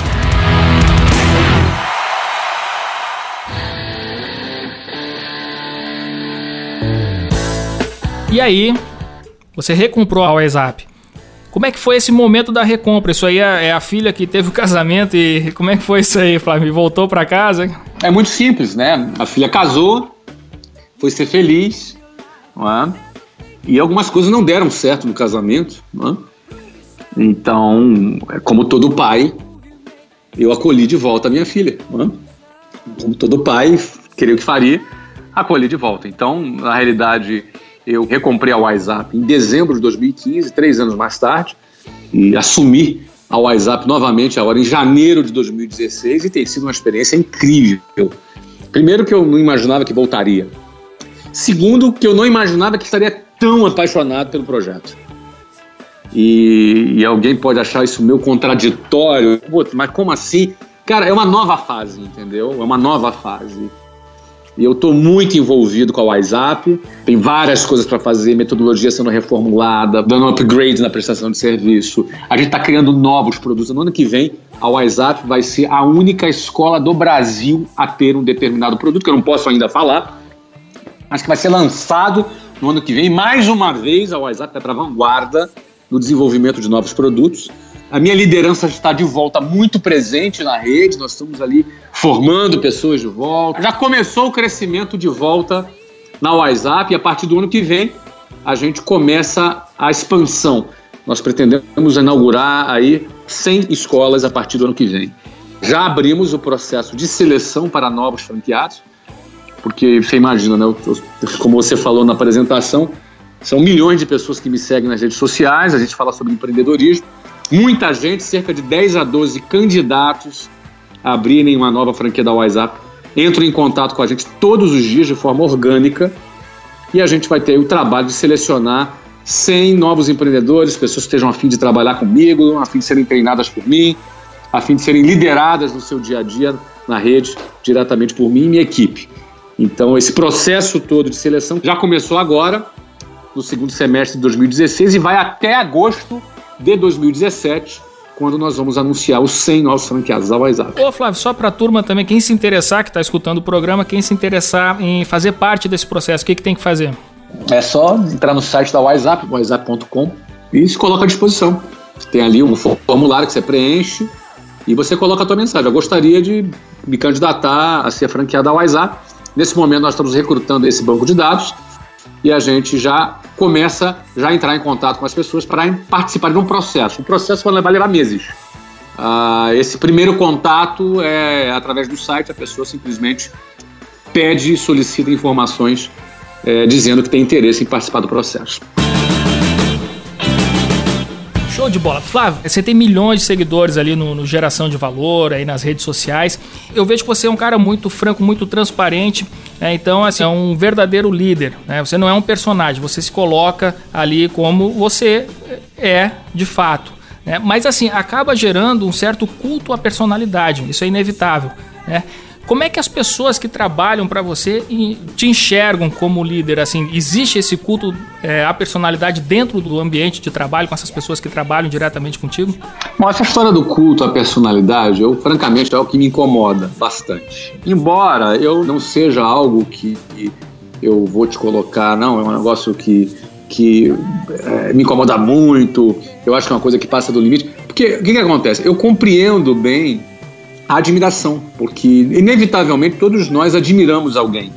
Speaker 1: E aí, você recomprou a WhatsApp. Como é que foi esse momento da recompra? Isso aí é, é a filha que teve o casamento e como é que foi isso aí, Flávio? Voltou para casa?
Speaker 3: É muito simples, né? A filha casou, foi ser feliz, é? E algumas coisas não deram certo no casamento, é? Então, é como todo pai, eu acolhi de volta a minha filha. É? Como todo pai, queria o que faria, acolhi de volta. Então, na realidade, eu recomprei a WhatsApp em dezembro de 2015, três anos mais tarde, e assumi a WhatsApp novamente agora em janeiro de 2016 e tem sido uma experiência incrível. Primeiro que eu não imaginava que voltaria. Segundo que eu não imaginava que estaria tão apaixonado pelo projeto. E, e alguém pode achar isso meio contraditório, mas como assim? Cara, é uma nova fase, entendeu? É uma nova fase. E eu estou muito envolvido com a WhatsApp. Tem várias coisas para fazer, metodologia sendo reformulada, dando upgrades na prestação de serviço. A gente está criando novos produtos. No ano que vem, a WhatsApp vai ser a única escola do Brasil a ter um determinado produto, que eu não posso ainda falar, mas que vai ser lançado no ano que vem. Mais uma vez, a WhatsApp vai para a vanguarda no desenvolvimento de novos produtos. A minha liderança está de volta muito presente na rede, nós estamos ali formando pessoas de volta. Já começou o crescimento de volta na WhatsApp e a partir do ano que vem a gente começa a expansão. Nós pretendemos inaugurar aí 100 escolas a partir do ano que vem. Já abrimos o processo de seleção para novos franqueados, porque você imagina, né? Como você falou na apresentação, são milhões de pessoas que me seguem nas redes sociais, a gente fala sobre empreendedorismo muita gente, cerca de 10 a 12 candidatos a abrirem uma nova franquia da WhatsApp, entram em contato com a gente todos os dias de forma orgânica e a gente vai ter o trabalho de selecionar 100 novos empreendedores, pessoas que estejam a fim de trabalhar comigo, a fim de serem treinadas por mim, a fim de serem lideradas no seu dia a dia na rede diretamente por mim e minha equipe. Então, esse processo todo de seleção já começou agora, no segundo semestre de 2016 e vai até agosto de 2017, quando nós vamos anunciar os 100 novos franqueados da WhatsApp.
Speaker 1: Ô Flávio, só para a turma também, quem se interessar, que está escutando o programa, quem se interessar em fazer parte desse processo, o que, que tem que fazer?
Speaker 3: É só entrar no site da WhatsApp, whatsapp.com, e se coloca à disposição. Tem ali um formulário que você preenche, e você coloca a tua mensagem. Eu gostaria de me candidatar a ser franqueado da WhatsApp. Nesse momento nós estamos recrutando esse banco de dados e a gente já começa já a entrar em contato com as pessoas para participar de um processo. O processo vai levar, meses. Uh, esse primeiro contato é através do site, a pessoa simplesmente pede e solicita informações é, dizendo que tem interesse em participar do processo.
Speaker 1: Show de bola. Flávio, você tem milhões de seguidores ali no, no, Geração de Valor, aí nas redes sociais. Eu vejo que você é um cara muito franco, muito transparente. Né? Então, assim, é um verdadeiro líder. Né? Você não é um personagem, você se coloca ali como você é de fato. Né? Mas, assim, acaba gerando um certo culto à personalidade. Isso é inevitável. Né? Como é que as pessoas que trabalham para você te enxergam como líder? Assim, existe esse culto é, à personalidade dentro do ambiente de trabalho com essas pessoas que trabalham diretamente contigo?
Speaker 3: Bom, essa história do culto à personalidade, eu francamente é o que me incomoda bastante. Embora eu não seja algo que eu vou te colocar, não, é um negócio que que é, me incomoda muito. Eu acho que é uma coisa que passa do limite. Porque o que, que acontece? Eu compreendo bem a admiração, porque inevitavelmente todos nós admiramos alguém.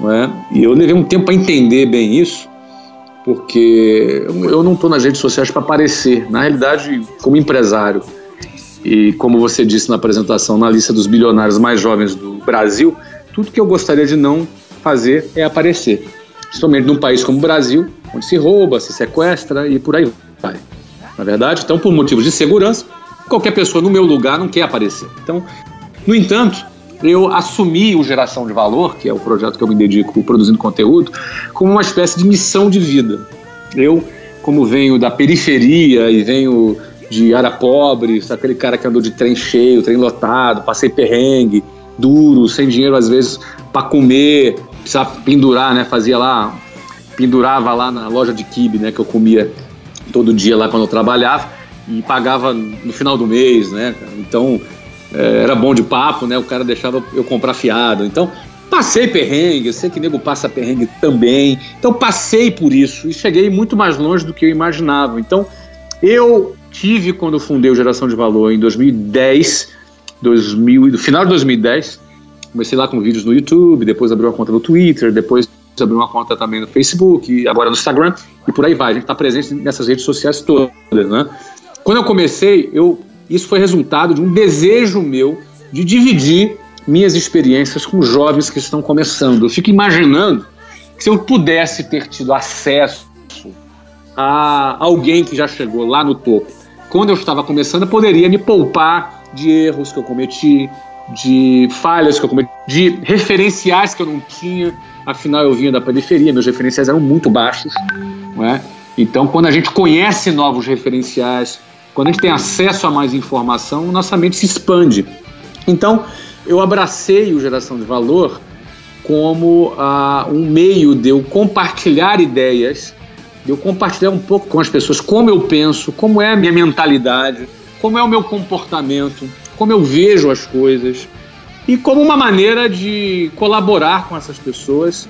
Speaker 3: Não é? E eu levei um tempo para entender bem isso, porque eu não estou nas redes sociais para aparecer. Na realidade, como empresário, e como você disse na apresentação, na lista dos bilionários mais jovens do Brasil, tudo que eu gostaria de não fazer é aparecer. Principalmente num país como o Brasil, onde se rouba, se sequestra e por aí vai. Na verdade, então, por motivos de segurança, qualquer pessoa no meu lugar não quer aparecer. Então, no entanto, eu assumi o Geração de Valor, que é o projeto que eu me dedico produzindo conteúdo, como uma espécie de missão de vida. Eu, como venho da periferia e venho de área pobre, aquele cara que andou de trem cheio, trem lotado, passei perrengue, duro, sem dinheiro às vezes para comer, precisava pendurar, né? Fazia lá, pendurava lá na loja de kibe, né? Que eu comia todo dia lá quando eu trabalhava e pagava no final do mês, né? Então é, era bom de papo, né? O cara deixava eu comprar fiado. Então passei perrengue, eu sei que nego passa perrengue também. Então passei por isso e cheguei muito mais longe do que eu imaginava. Então eu tive quando fundei o Geração de Valor em 2010, 2000, no final de 2010, comecei lá com vídeos no YouTube, depois abri uma conta no Twitter, depois abri uma conta também no Facebook, agora no Instagram e por aí vai. A gente está presente nessas redes sociais todas, né? Quando eu comecei, eu, isso foi resultado de um desejo meu de dividir minhas experiências com jovens que estão começando. Eu fico imaginando que se eu pudesse ter tido acesso a alguém que já chegou lá no topo, quando eu estava começando, eu poderia me poupar de erros que eu cometi, de falhas que eu cometi, de referenciais que eu não tinha. Afinal, eu vinha da periferia, meus referenciais eram muito baixos. Não é? Então, quando a gente conhece novos referenciais, quando a gente tem acesso a mais informação, nossa mente se expande. Então, eu abracei o Geração de Valor como ah, um meio de eu compartilhar ideias, de eu compartilhar um pouco com as pessoas como eu penso, como é a minha mentalidade, como é o meu comportamento, como eu vejo as coisas e como uma maneira de colaborar com essas pessoas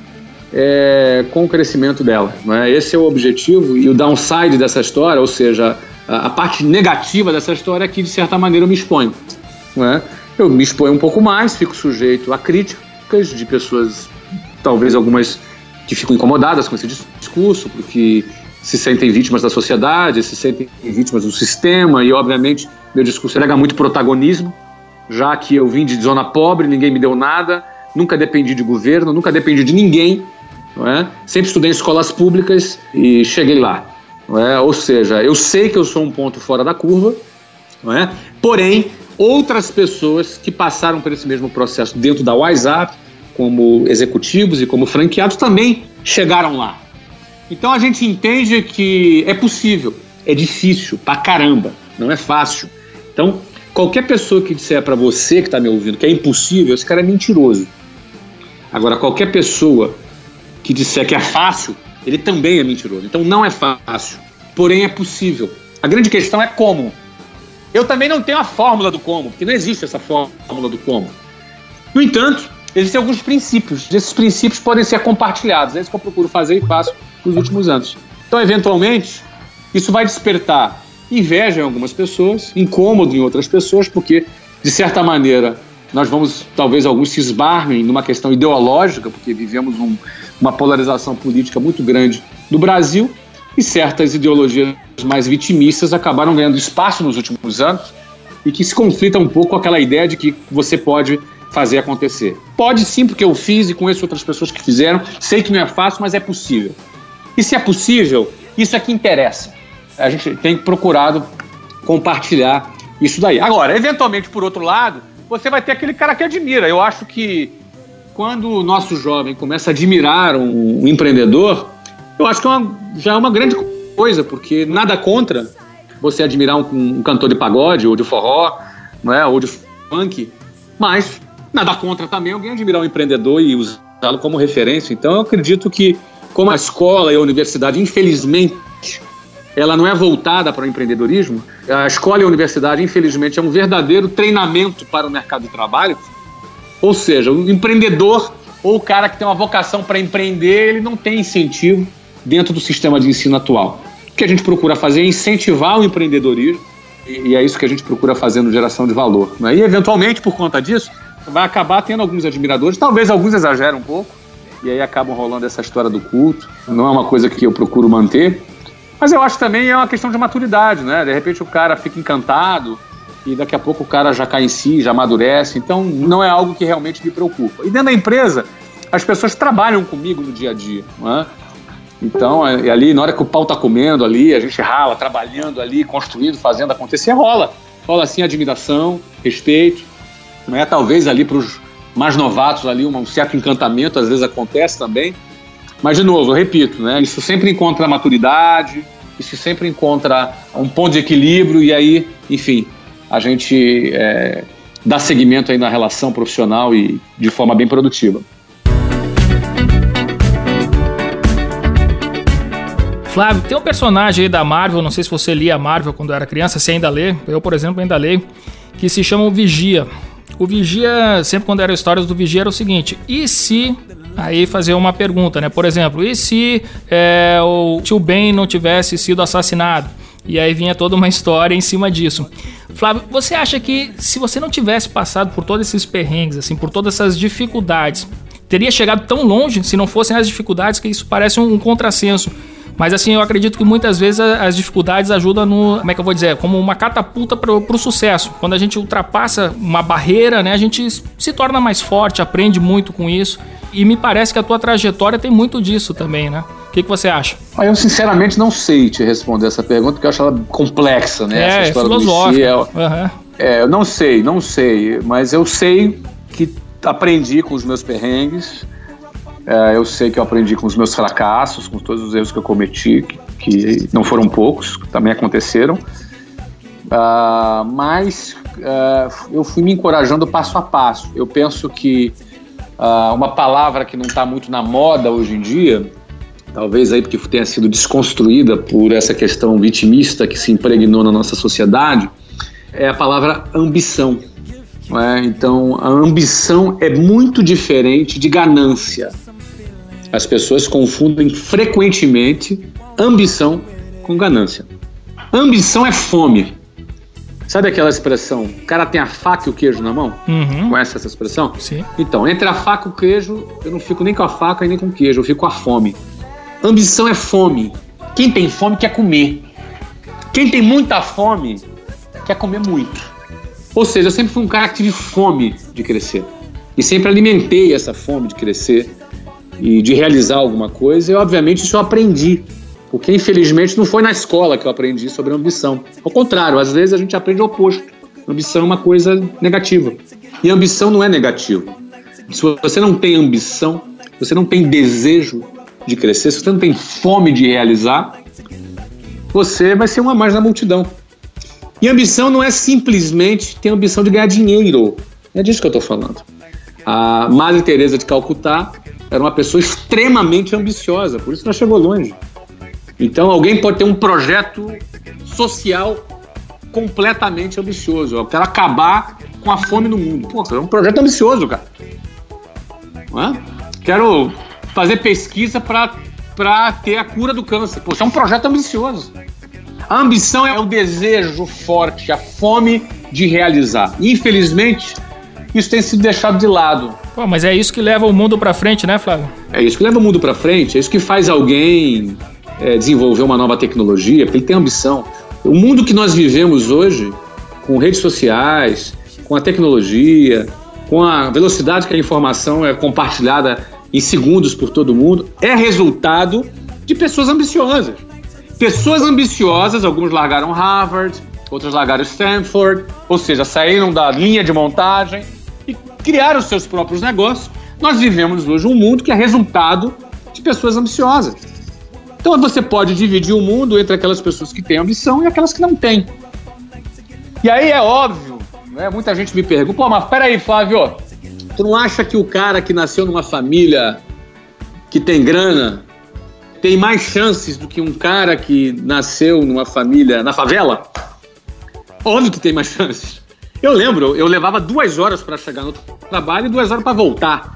Speaker 3: é, com o crescimento dela. é? Esse é o objetivo e o downside dessa história, ou seja, a, parte negativa dessa história é que, de certa maneira, eu me exponho. é? Eu me exponho um pouco mais, fico sujeito a críticas de pessoas, talvez algumas que ficam incomodadas com esse discurso, porque se sentem vítimas da sociedade, se sentem vítimas do sistema, e obviamente meu discurso nega muito protagonismo, já que eu vim de zona pobre, ninguém me deu nada, nunca dependi de governo, nunca dependi de ninguém, não é? Sempre estudei em escolas públicas e cheguei lá, é? Ou seja, eu sei que eu sou um ponto fora da curva, é? Porém, outras pessoas que passaram por esse mesmo processo dentro da WhatsApp, como executivos e como franqueados, também chegaram lá. Então a gente entende que é possível, é difícil pra caramba, não é fácil. Então, qualquer pessoa que disser para você que está me ouvindo que é impossível, esse cara é mentiroso. Agora, qualquer pessoa que disser que é fácil, ele também é mentiroso. Então não é fácil, porém é possível. A grande questão é como. Eu também não tenho a fórmula do como, porque não existe essa fórmula do como. No entanto, existem alguns princípios. Esses princípios podem ser compartilhados. É isso que eu procuro fazer e faço nos últimos anos. Então, eventualmente, isso vai despertar inveja em algumas pessoas, incômodo em outras pessoas, porque, de certa maneira, nós vamos, talvez alguns se esbarrem numa questão ideológica, porque vivemos um, uma polarização política muito grande no Brasil, e certas ideologias mais vitimistas acabaram ganhando espaço nos últimos anos e que se conflita um pouco com aquela ideia de que você pode fazer acontecer. Pode sim, porque eu fiz e conheço outras pessoas que fizeram. Sei que não é fácil, mas é possível. E se é possível, isso é que interessa. A gente tem procurado compartilhar isso daí. Agora, eventualmente, por outro lado, você vai ter aquele cara que admira. Eu acho que quando o nosso jovem começa a admirar um, um empreendedor, eu acho que é uma, já é uma grande coisa, porque nada contra você admirar um, um cantor de pagode ou de forró, não é, ou de funk, mas nada contra também alguém admirar um empreendedor e usá-lo como referência. Então eu acredito que como a escola e a universidade, infelizmente, ela não é voltada para o empreendedorismo, a escola e a universidade, infelizmente, é um verdadeiro treinamento para o mercado de trabalho. Ou seja, o empreendedor ou o cara que tem uma vocação para empreender, ele não tem incentivo dentro do sistema de ensino atual. O que a gente procura fazer é incentivar o empreendedorismo, e é isso que a gente procura fazer no geração de valor. Né? E, eventualmente, por conta disso, vai acabar tendo alguns admiradores, talvez alguns exageram um pouco, e aí acabam rolando essa história do culto. Não é uma coisa que eu procuro manter, mas eu acho também é uma questão de maturidade, né? De repente o cara fica encantado e daqui a pouco o cara já cai em si, já amadurece. Então não é algo que realmente me preocupa. E dentro da empresa, as pessoas trabalham comigo no dia a dia, não é? Então, é, ali, na hora que o pau tá comendo ali, a gente rala, trabalhando ali, construindo, fazendo acontecer, rola. Rola assim admiração, respeito. Não é? Talvez ali para os mais novatos ali um certo encantamento, às vezes acontece também. Mas, de novo, eu repito, né? Isso sempre encontra maturidade, isso sempre encontra um ponto de equilíbrio e aí, enfim, a gente é, dá seguimento aí na relação profissional e de forma bem produtiva.
Speaker 1: Flávio, tem um personagem aí da Marvel, não sei se você lia Marvel quando era criança, se ainda lê, eu, por exemplo, ainda leio, que se chama o Vigia. O Vigia, sempre quando eram histórias do Vigia, era o seguinte: e se. Aí fazer uma pergunta, né? Por exemplo, e se é, o tio Ben não tivesse sido assassinado? E aí vinha toda uma história em cima disso. Flávio, você acha que se você não tivesse passado por todos esses perrengues, assim, por todas essas dificuldades, teria chegado tão longe se não fossem as dificuldades que isso parece um, um contrassenso? Mas assim, eu acredito que muitas vezes as dificuldades ajudam no, como é que eu vou dizer, como uma catapulta para o sucesso. Quando a gente ultrapassa uma barreira, né, a gente se torna mais forte, aprende muito com isso. E me parece que a tua trajetória tem muito disso também, né? O que, que você acha?
Speaker 3: Eu sinceramente não sei te responder essa pergunta, porque eu acho ela complexa, né?
Speaker 1: É, essa história é filosófica. Uhum.
Speaker 3: é, eu não sei, não sei, mas eu sei que aprendi com os meus perrengues, é, eu sei que eu aprendi com os meus fracassos, com todos os erros que eu cometi, que, que não foram poucos, também aconteceram. Uh, mas uh, eu fui me encorajando passo a passo. Eu penso que uh, uma palavra que não está muito na moda hoje em dia, talvez aí porque tenha sido desconstruída por essa questão vitimista que se impregnou na nossa sociedade, é a palavra ambição. É? Então, a ambição é muito diferente de ganância. As pessoas confundem frequentemente ambição com ganância. Ambição é fome. Sabe aquela expressão? O cara tem a faca e o queijo na mão?
Speaker 1: Uhum.
Speaker 3: Conhece essa expressão?
Speaker 1: Sim.
Speaker 3: Então, entre a faca e o queijo, eu não fico nem com a faca e nem com o queijo, eu fico com a fome. Ambição é fome. Quem tem fome quer comer. Quem tem muita fome quer comer muito. Ou seja, eu sempre fui um cara que tive fome de crescer. E sempre alimentei essa fome de crescer e de realizar alguma coisa, e obviamente isso eu aprendi. Porque infelizmente não foi na escola que eu aprendi sobre ambição. Ao contrário, às vezes a gente aprende o oposto. Ambição é uma coisa negativa. E ambição não é negativo. Se você não tem ambição, você não tem desejo de crescer, se você não tem fome de realizar, você vai ser uma mais na multidão. E ambição não é simplesmente ter ambição de ganhar dinheiro. É disso que eu estou falando. A Madre Teresa de Calcutá era uma pessoa extremamente ambiciosa, por isso ela chegou longe. Então alguém pode ter um projeto social completamente ambicioso. Eu quero acabar com a fome no mundo. Pô, é um projeto ambicioso, cara. É? Quero fazer pesquisa para ter a cura do câncer. Pô, isso é um projeto ambicioso. A ambição é o desejo forte, a fome de realizar. Infelizmente, isso tem sido deixado de lado.
Speaker 1: Pô, mas é isso que leva o mundo para frente, né, Flávio?
Speaker 3: É isso que leva o mundo para frente, é isso que faz alguém é, desenvolver uma nova tecnologia, porque ele tem ambição. O mundo que nós vivemos hoje, com redes sociais, com a tecnologia, com a velocidade que a informação é compartilhada em segundos por todo mundo, é resultado de pessoas ambiciosas. Pessoas ambiciosas, alguns largaram Harvard, outros largaram Stanford, ou seja, saíram da linha de montagem criaram seus próprios negócios. Nós vivemos hoje um mundo que é resultado de pessoas ambiciosas. Então você pode dividir o mundo entre aquelas pessoas que têm ambição e aquelas que não têm. E aí é óbvio, né? muita gente me pergunta, pô, mas peraí, Flávio, tu não acha que o cara que nasceu numa família que tem grana tem mais chances do que um cara que nasceu numa família na favela? Óbvio que tem mais chances. Eu lembro, eu levava duas horas para chegar no trabalho e duas horas para voltar.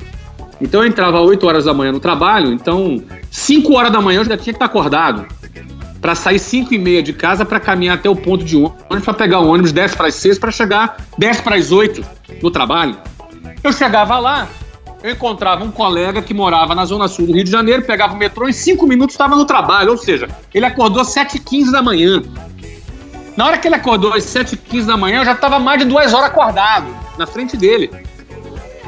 Speaker 3: Então eu entrava às 8 horas da manhã no trabalho, então 5 horas da manhã eu já tinha que estar acordado para sair 5 e meia de casa para caminhar até o ponto de ônibus para pegar o ônibus 10 para as 6 para chegar 10 para as 8 no trabalho. Eu chegava lá, eu encontrava um colega que morava na zona sul do Rio de Janeiro, pegava o metrô, em 5 minutos estava no trabalho, ou seja, ele acordou às 7h15 da manhã. Na hora que ele acordou às 7h15 da manhã, eu já estava mais de duas horas acordado, na frente dele.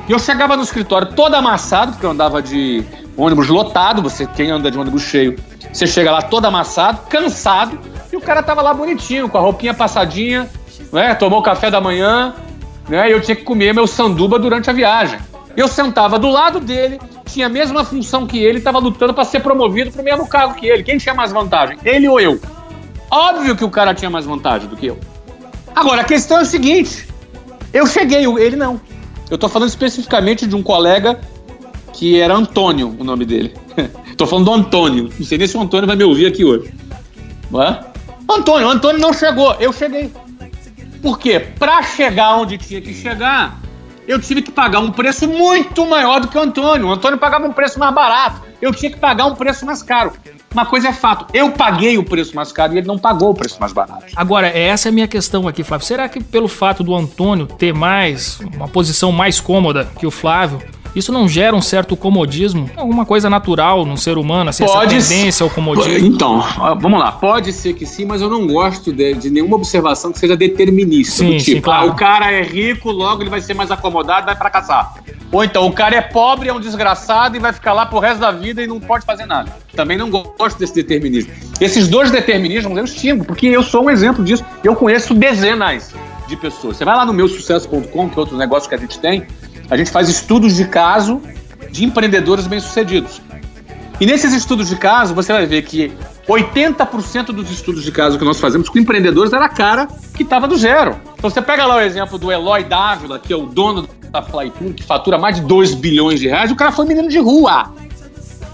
Speaker 3: E eu chegava no escritório todo amassado, porque eu andava de ônibus lotado, você quem anda de ônibus cheio, você chega lá todo amassado, cansado, e o cara tava lá bonitinho, com a roupinha passadinha, né? Tomou café da manhã, né? E eu tinha que comer meu sanduba durante a viagem. Eu sentava do lado dele, tinha a mesma função que ele, estava lutando para ser promovido para o mesmo cargo que ele. Quem tinha mais vantagem? Ele ou eu? Óbvio que o cara tinha mais vantagem do que eu. Agora, a questão é o seguinte: eu cheguei, ele não. Eu tô falando especificamente de um colega que era Antônio, o nome dele. tô falando do Antônio. Não sei nem se o Antônio vai me ouvir aqui hoje. Não é? Antônio, Antônio não chegou, eu cheguei. Por quê? Para chegar onde tinha que chegar, eu tive que pagar um preço muito maior do que o Antônio. O Antônio pagava um preço mais barato. Eu tinha que pagar um preço mais caro. Uma coisa é fato, eu paguei o preço mais caro e ele não pagou o preço mais barato.
Speaker 1: Agora, essa é a minha questão aqui, Flávio. Será que pelo fato do Antônio ter mais, uma posição mais cômoda que o Flávio, isso não gera um certo comodismo? Alguma coisa natural no ser humano, assim, Pode essa tendência ao comodismo?
Speaker 3: Então, vamos lá. Pode ser que sim, mas eu não gosto de, de nenhuma observação que seja determinista.
Speaker 1: Sim, do tipo, sim, claro.
Speaker 3: ah, o cara é rico, logo ele vai ser mais acomodado, vai fracassar. Ou então, o cara é pobre, é um desgraçado e vai ficar lá pro resto da vida e não pode fazer nada. Também não gosto desse determinismo. Esses dois determinismos eu extingo, porque eu sou um exemplo disso. Eu conheço dezenas de pessoas. Você vai lá no meu sucesso.com, que é outro negócio que a gente tem, a gente faz estudos de caso de empreendedores bem-sucedidos. E nesses estudos de caso, você vai ver que 80% dos estudos de caso que nós fazemos com empreendedores era cara que estava do zero. Então você pega lá o exemplo do Eloy Dávila, que é o dono da Flytour, que fatura mais de 2 bilhões de reais, o cara foi menino de rua.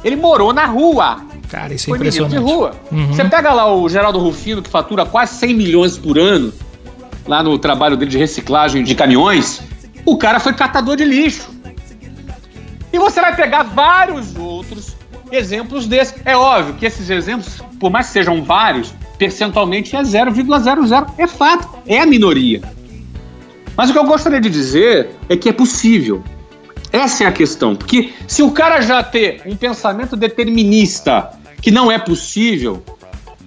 Speaker 3: Ele morou na rua.
Speaker 1: Cara, isso é foi impressionante.
Speaker 3: Menino de rua. Uhum. Você pega lá o Geraldo Rufino, que fatura quase 100 milhões por ano, lá no trabalho dele de reciclagem de caminhões, o cara foi catador de lixo. E você vai pegar vários outros exemplos desses. É óbvio que esses exemplos, por mais que sejam vários, percentualmente é 0,00. É fato, é a minoria. Mas o que eu gostaria de dizer é que é possível. Essa é a questão. Porque se o cara já ter um pensamento determinista que não é possível,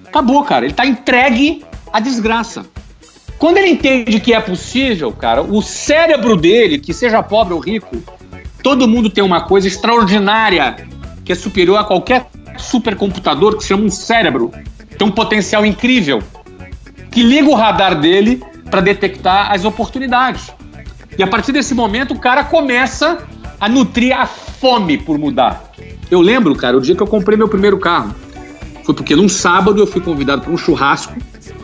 Speaker 3: acabou, cara. Ele está entregue à desgraça. Quando ele entende que é possível, cara, o cérebro dele, que seja pobre ou rico, todo mundo tem uma coisa extraordinária que é superior a qualquer supercomputador que se chama um cérebro. Tem um potencial incrível que liga o radar dele para detectar as oportunidades. E a partir desse momento o cara começa a nutrir a fome por mudar. Eu lembro, cara, o dia que eu comprei meu primeiro carro. Foi porque num sábado eu fui convidado para um churrasco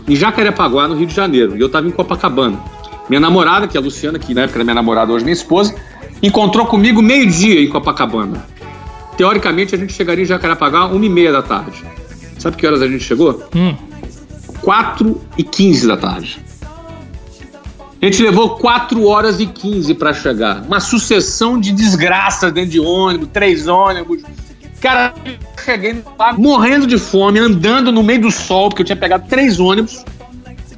Speaker 3: em Jacarepaguá, no Rio de Janeiro. E eu estava em Copacabana. Minha namorada, que é a Luciana, que na época era minha namorada, hoje minha esposa, encontrou comigo meio-dia em Copacabana. Teoricamente, a gente chegaria em Jacarepaguá uma e meia da tarde. Sabe que horas a gente chegou?
Speaker 1: Hum.
Speaker 3: 4 e 15 da tarde. A gente levou 4 horas e 15 para chegar. Uma sucessão de desgraças dentro de ônibus, três ônibus. Cara, cheguei lá morrendo de fome, andando no meio do sol, porque eu tinha pegado três ônibus.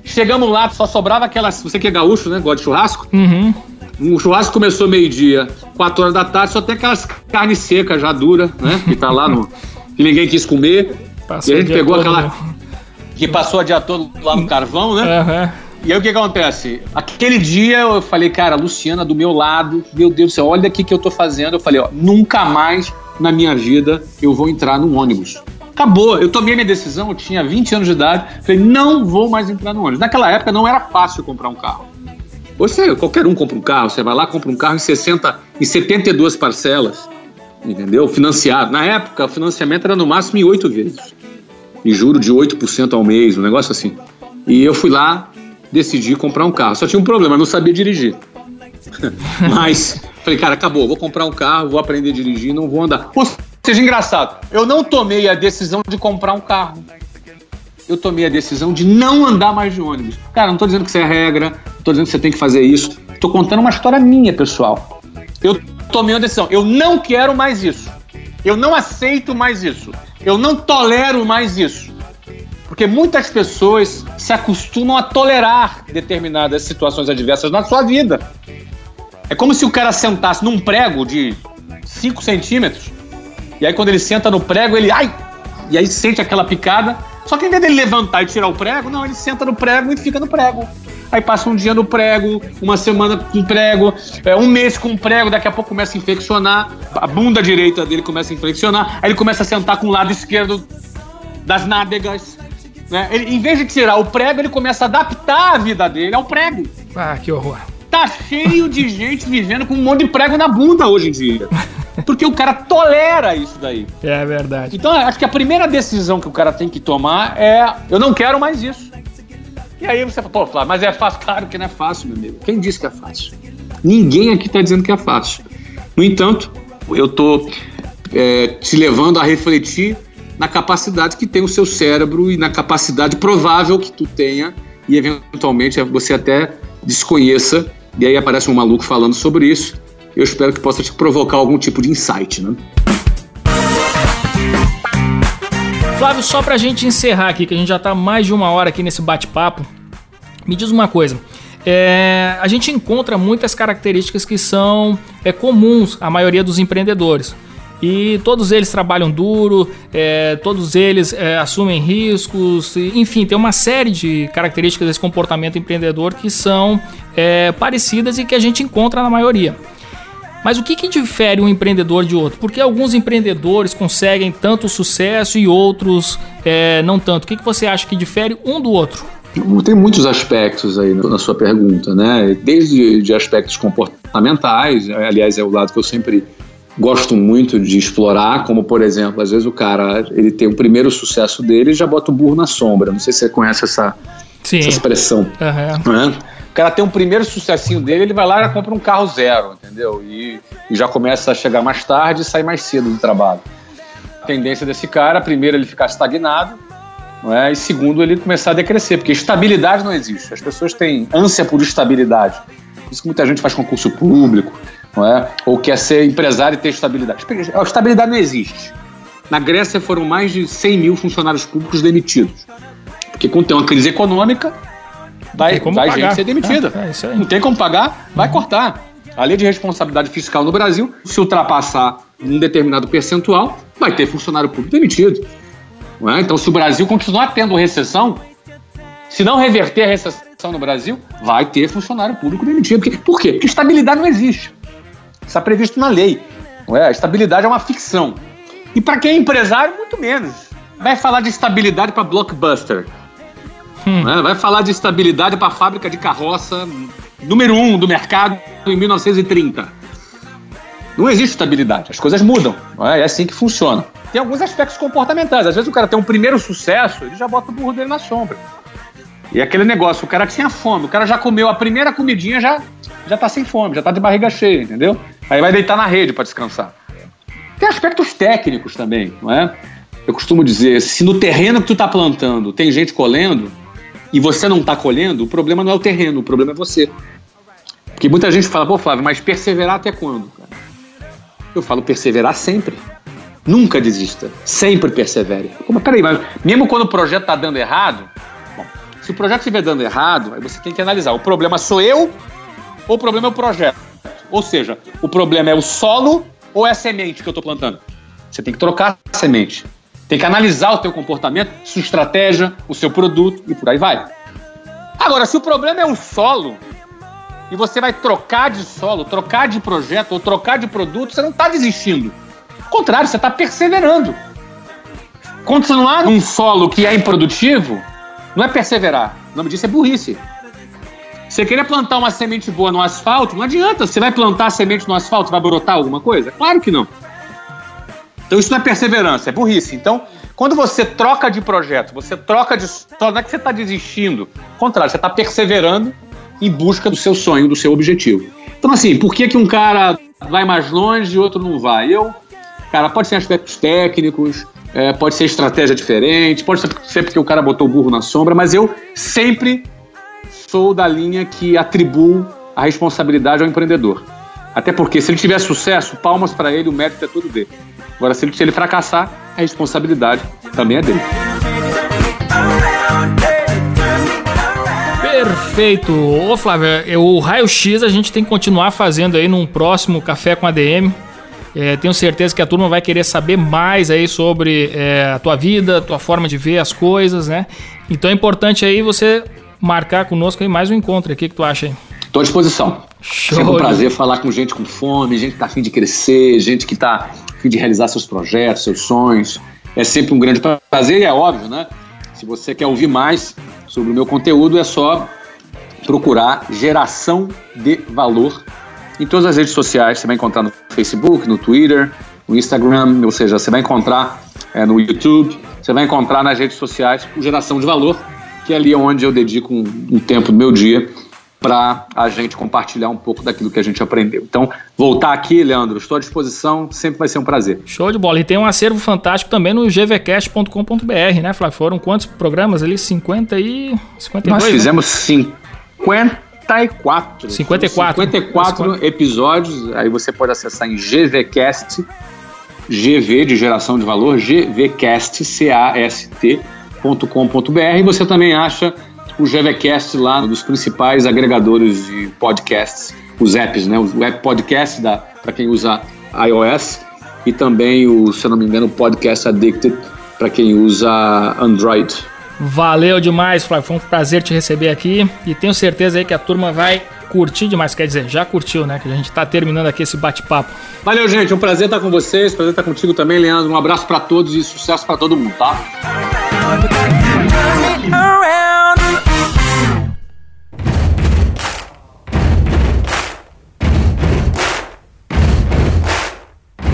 Speaker 3: Chegamos lá, só sobrava aquelas. Você que é gaúcho, né? Gosta de churrasco?
Speaker 1: Uhum.
Speaker 3: O churrasco começou meio-dia, quatro horas da tarde, só tem aquelas carne seca já dura, né? Que tá lá no. que ninguém quis comer. Passou e a gente pegou aquela. No... Que passou o dia todo lá no carvão, né?
Speaker 1: Uhum.
Speaker 3: E aí o que acontece? Aquele dia eu falei, cara, Luciana do meu lado, meu Deus do céu, olha aqui que eu tô fazendo. Eu falei, ó, nunca mais na minha vida eu vou entrar num ônibus. Acabou, eu tomei minha decisão, eu tinha 20 anos de idade, falei, não vou mais entrar no ônibus. Naquela época não era fácil comprar um carro. Você, qualquer um compra um carro, você vai lá, compra um carro em 60, em 72 parcelas, entendeu? Financiado. Na época, o financiamento era no máximo em 8 vezes. E juro de 8% ao mês, um negócio assim. E eu fui lá, decidi comprar um carro. Só tinha um problema, eu não sabia dirigir. Mas falei, cara, acabou, vou comprar um carro, vou aprender a dirigir, não vou andar. Ou seja, engraçado, eu não tomei a decisão de comprar um carro. Eu tomei a decisão de não andar mais de ônibus. Cara, não estou dizendo que isso é regra, não estou dizendo que você tem que fazer isso. Estou contando uma história minha, pessoal. Eu tomei uma decisão. Eu não quero mais isso. Eu não aceito mais isso. Eu não tolero mais isso. Porque muitas pessoas se acostumam a tolerar determinadas situações adversas na sua vida. É como se o cara sentasse num prego de 5 centímetros, e aí quando ele senta no prego, ele. Ai! E aí sente aquela picada. Só que em vez dele levantar e tirar o prego, não, ele senta no prego e fica no prego. Aí passa um dia no prego, uma semana com prego, é, um mês com prego, daqui a pouco começa a infeccionar, a bunda direita dele começa a infeccionar, aí ele começa a sentar com o lado esquerdo das nádegas, né? Ele, em vez de tirar o prego, ele começa a adaptar a vida dele ao prego.
Speaker 1: Ah, que horror.
Speaker 3: Tá cheio de gente vivendo com um monte de prego na bunda hoje em dia. Porque o cara tolera isso daí.
Speaker 1: É verdade.
Speaker 3: Então, acho que a primeira decisão que o cara tem que tomar é: eu não quero mais isso. E aí você fala, pô, Flávio, mas é fácil? Claro que não é fácil, meu amigo. Quem disse que é fácil? Ninguém aqui está dizendo que é fácil. No entanto, eu tô é, te levando a refletir na capacidade que tem o seu cérebro e na capacidade provável que tu tenha e eventualmente você até desconheça e aí aparece um maluco falando sobre isso. Eu espero que possa te provocar algum tipo de insight, né?
Speaker 1: Flávio, só pra gente encerrar aqui, que a gente já tá mais de uma hora aqui nesse bate-papo, me diz uma coisa. É, a gente encontra muitas características que são é, comuns à maioria dos empreendedores. E todos eles trabalham duro, é, todos eles é, assumem riscos, enfim, tem uma série de características desse comportamento empreendedor que são é, parecidas e que a gente encontra na maioria. Mas o que, que difere um empreendedor de outro? Porque alguns empreendedores conseguem tanto sucesso e outros é, não tanto. O que, que você acha que difere um do outro?
Speaker 3: Tem muitos aspectos aí na sua pergunta, né? Desde de aspectos comportamentais, aliás, é o lado que eu sempre gosto muito de explorar, como por exemplo, às vezes o cara ele tem o primeiro sucesso dele e já bota o burro na sombra. Não sei se você conhece essa, essa expressão. Uhum. Né? O cara tem um primeiro sucessinho dele, ele vai lá e compra um carro zero, entendeu? E, e já começa a chegar mais tarde e sair mais cedo do trabalho. A tendência desse cara, primeiro, ele ficar estagnado, não é? e segundo, ele começar a decrescer, porque estabilidade não existe. As pessoas têm ânsia por estabilidade. Por isso que muita gente faz concurso público, não é? Ou quer ser empresário e ter estabilidade. A estabilidade não existe. Na Grécia foram mais de 100 mil funcionários públicos demitidos. Porque quando tem uma crise econômica, vai, vai gente ser demitida. É, é não tem como pagar, vai uhum. cortar. A lei de responsabilidade fiscal no Brasil, se ultrapassar um determinado percentual, vai ter funcionário público demitido. É? Então, se o Brasil continuar tendo recessão, se não reverter a recessão no Brasil, vai ter funcionário público demitido. Por quê? Porque estabilidade não existe. Está previsto na lei. Não é? A estabilidade é uma ficção. E para quem é empresário, muito menos. Vai falar de estabilidade para blockbuster. Hum. Né? Vai falar de estabilidade para a fábrica de carroça número um do mercado em 1930. Não existe estabilidade, as coisas mudam. É? é assim que funciona. Tem alguns aspectos comportamentais. Às vezes o cara tem um primeiro sucesso, ele já bota o burro dele na sombra. E aquele negócio, o cara tinha fome, o cara já comeu a primeira comidinha, já, já tá sem fome, já tá de barriga cheia, entendeu? Aí vai deitar na rede para descansar. Tem aspectos técnicos também, não é? Eu costumo dizer, se no terreno que tu tá plantando tem gente colhendo e você não tá colhendo, o problema não é o terreno, o problema é você. Porque muita gente fala, pô, Flávio, mas perseverar até quando? Cara? Eu falo perseverar sempre. Nunca desista. Sempre persevere. Mas peraí, mas mesmo quando o projeto está dando errado, bom, se o projeto estiver dando errado, aí você tem que analisar. O problema sou eu ou o problema é o projeto? Ou seja, o problema é o solo ou é a semente que eu estou plantando? Você tem que trocar a semente. Tem que analisar o teu comportamento, sua estratégia, o seu produto e por aí vai. Agora, se o problema é o solo e você vai trocar de solo, trocar de projeto ou trocar de produto, você não está desistindo. Ao contrário, você está perseverando. Continuar num solo que é improdutivo não é perseverar. O nome disso é burrice. Você queria plantar uma semente boa no asfalto, não adianta. Você vai plantar semente no asfalto, vai brotar alguma coisa? Claro que não. Então isso não é perseverança, é burrice. Então, quando você troca de projeto, você troca de não é que você está desistindo. Ao contrário, você está perseverando em busca do seu sonho, do seu objetivo. Então, assim, por que, que um cara vai mais longe e outro não vai? Eu, cara, pode ser aspectos técnicos, é, pode ser estratégia diferente, pode ser porque o cara botou o burro na sombra, mas eu sempre sou da linha que atribuo a responsabilidade ao empreendedor. Até porque se ele tiver sucesso, palmas para ele, o mérito é todo dele. Agora, se ele, fracassar, a responsabilidade também é dele.
Speaker 1: Perfeito. Ô Flávio, o raio-x a gente tem que continuar fazendo aí num próximo Café com ADM. É, tenho certeza que a turma vai querer saber mais aí sobre é, a tua vida, tua forma de ver as coisas, né? Então é importante aí você marcar conosco aí mais um encontro. O que, que tu acha aí?
Speaker 3: Estou à disposição. Show Sempre um prazer falar com gente com fome, gente que está afim de crescer, gente que está afim de realizar seus projetos, seus sonhos. É sempre um grande prazer e é óbvio, né? Se você quer ouvir mais sobre o meu conteúdo, é só procurar Geração de Valor em todas as redes sociais. Você vai encontrar no Facebook, no Twitter, no Instagram, ou seja, você vai encontrar é, no YouTube, você vai encontrar nas redes sociais o Geração de Valor, que é ali onde eu dedico um, um tempo do meu dia para a gente compartilhar um pouco daquilo que a gente aprendeu. Então, voltar aqui, Leandro, estou à disposição, sempre vai ser um prazer.
Speaker 1: Show de bola. E tem um acervo fantástico também no gvcast.com.br, né, Flávio? Foram quantos programas ali? 50 e 52?
Speaker 3: Nós né? fizemos né? 54.
Speaker 1: 54.
Speaker 3: 54 episódios. Aí você pode acessar em GVCast, GV de geração de valor, GVCast, C-A-S-T.com.br. E você também acha o GVCast lá nos principais agregadores de podcasts, os apps, né? O app podcast para quem usa iOS e também o, se eu não me engano, o Podcast Addicted para quem usa Android.
Speaker 1: Valeu demais, Flávio. Foi um prazer te receber aqui e tenho certeza aí que a turma vai curtir demais. Quer dizer, já curtiu, né? Que a gente está terminando aqui esse bate-papo.
Speaker 3: Valeu, gente. Um prazer estar com vocês. Prazer estar contigo também, Leandro. Um abraço para todos e sucesso para todo mundo, tá?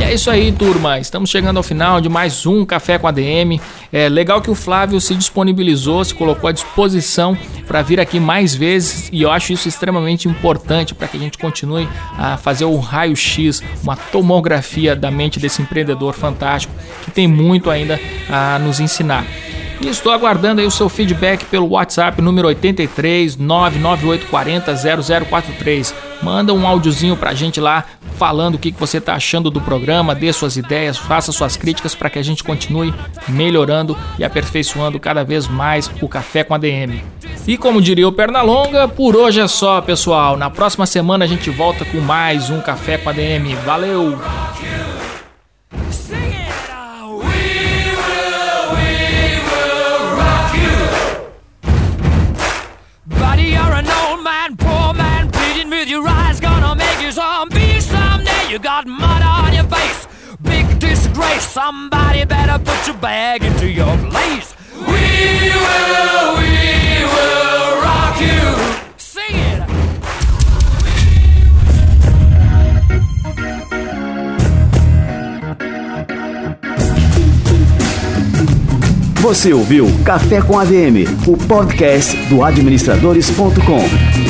Speaker 1: É isso aí, turma. Estamos chegando ao final de mais um Café com ADM. É legal que o Flávio se disponibilizou, se colocou à disposição para vir aqui mais vezes e eu acho isso extremamente importante para que a gente continue a fazer o raio-x, uma tomografia da mente desse empreendedor fantástico que tem muito ainda a nos ensinar. E estou aguardando aí o seu feedback pelo WhatsApp número 83 99840 0043. Manda um áudiozinho pra gente lá falando o que você está achando do programa, dê suas ideias, faça suas críticas para que a gente continue melhorando e aperfeiçoando cada vez mais o Café com a DM. E como diria o Pernalonga, por hoje é só, pessoal. Na próxima semana a gente volta com mais um Café com a DM. Valeu! You got mud on your face, big disgrace. Somebody better put your bag into your place. We will, we will rock you. Sing it.
Speaker 2: Você ouviu Café com ADM, o podcast do administradores.com.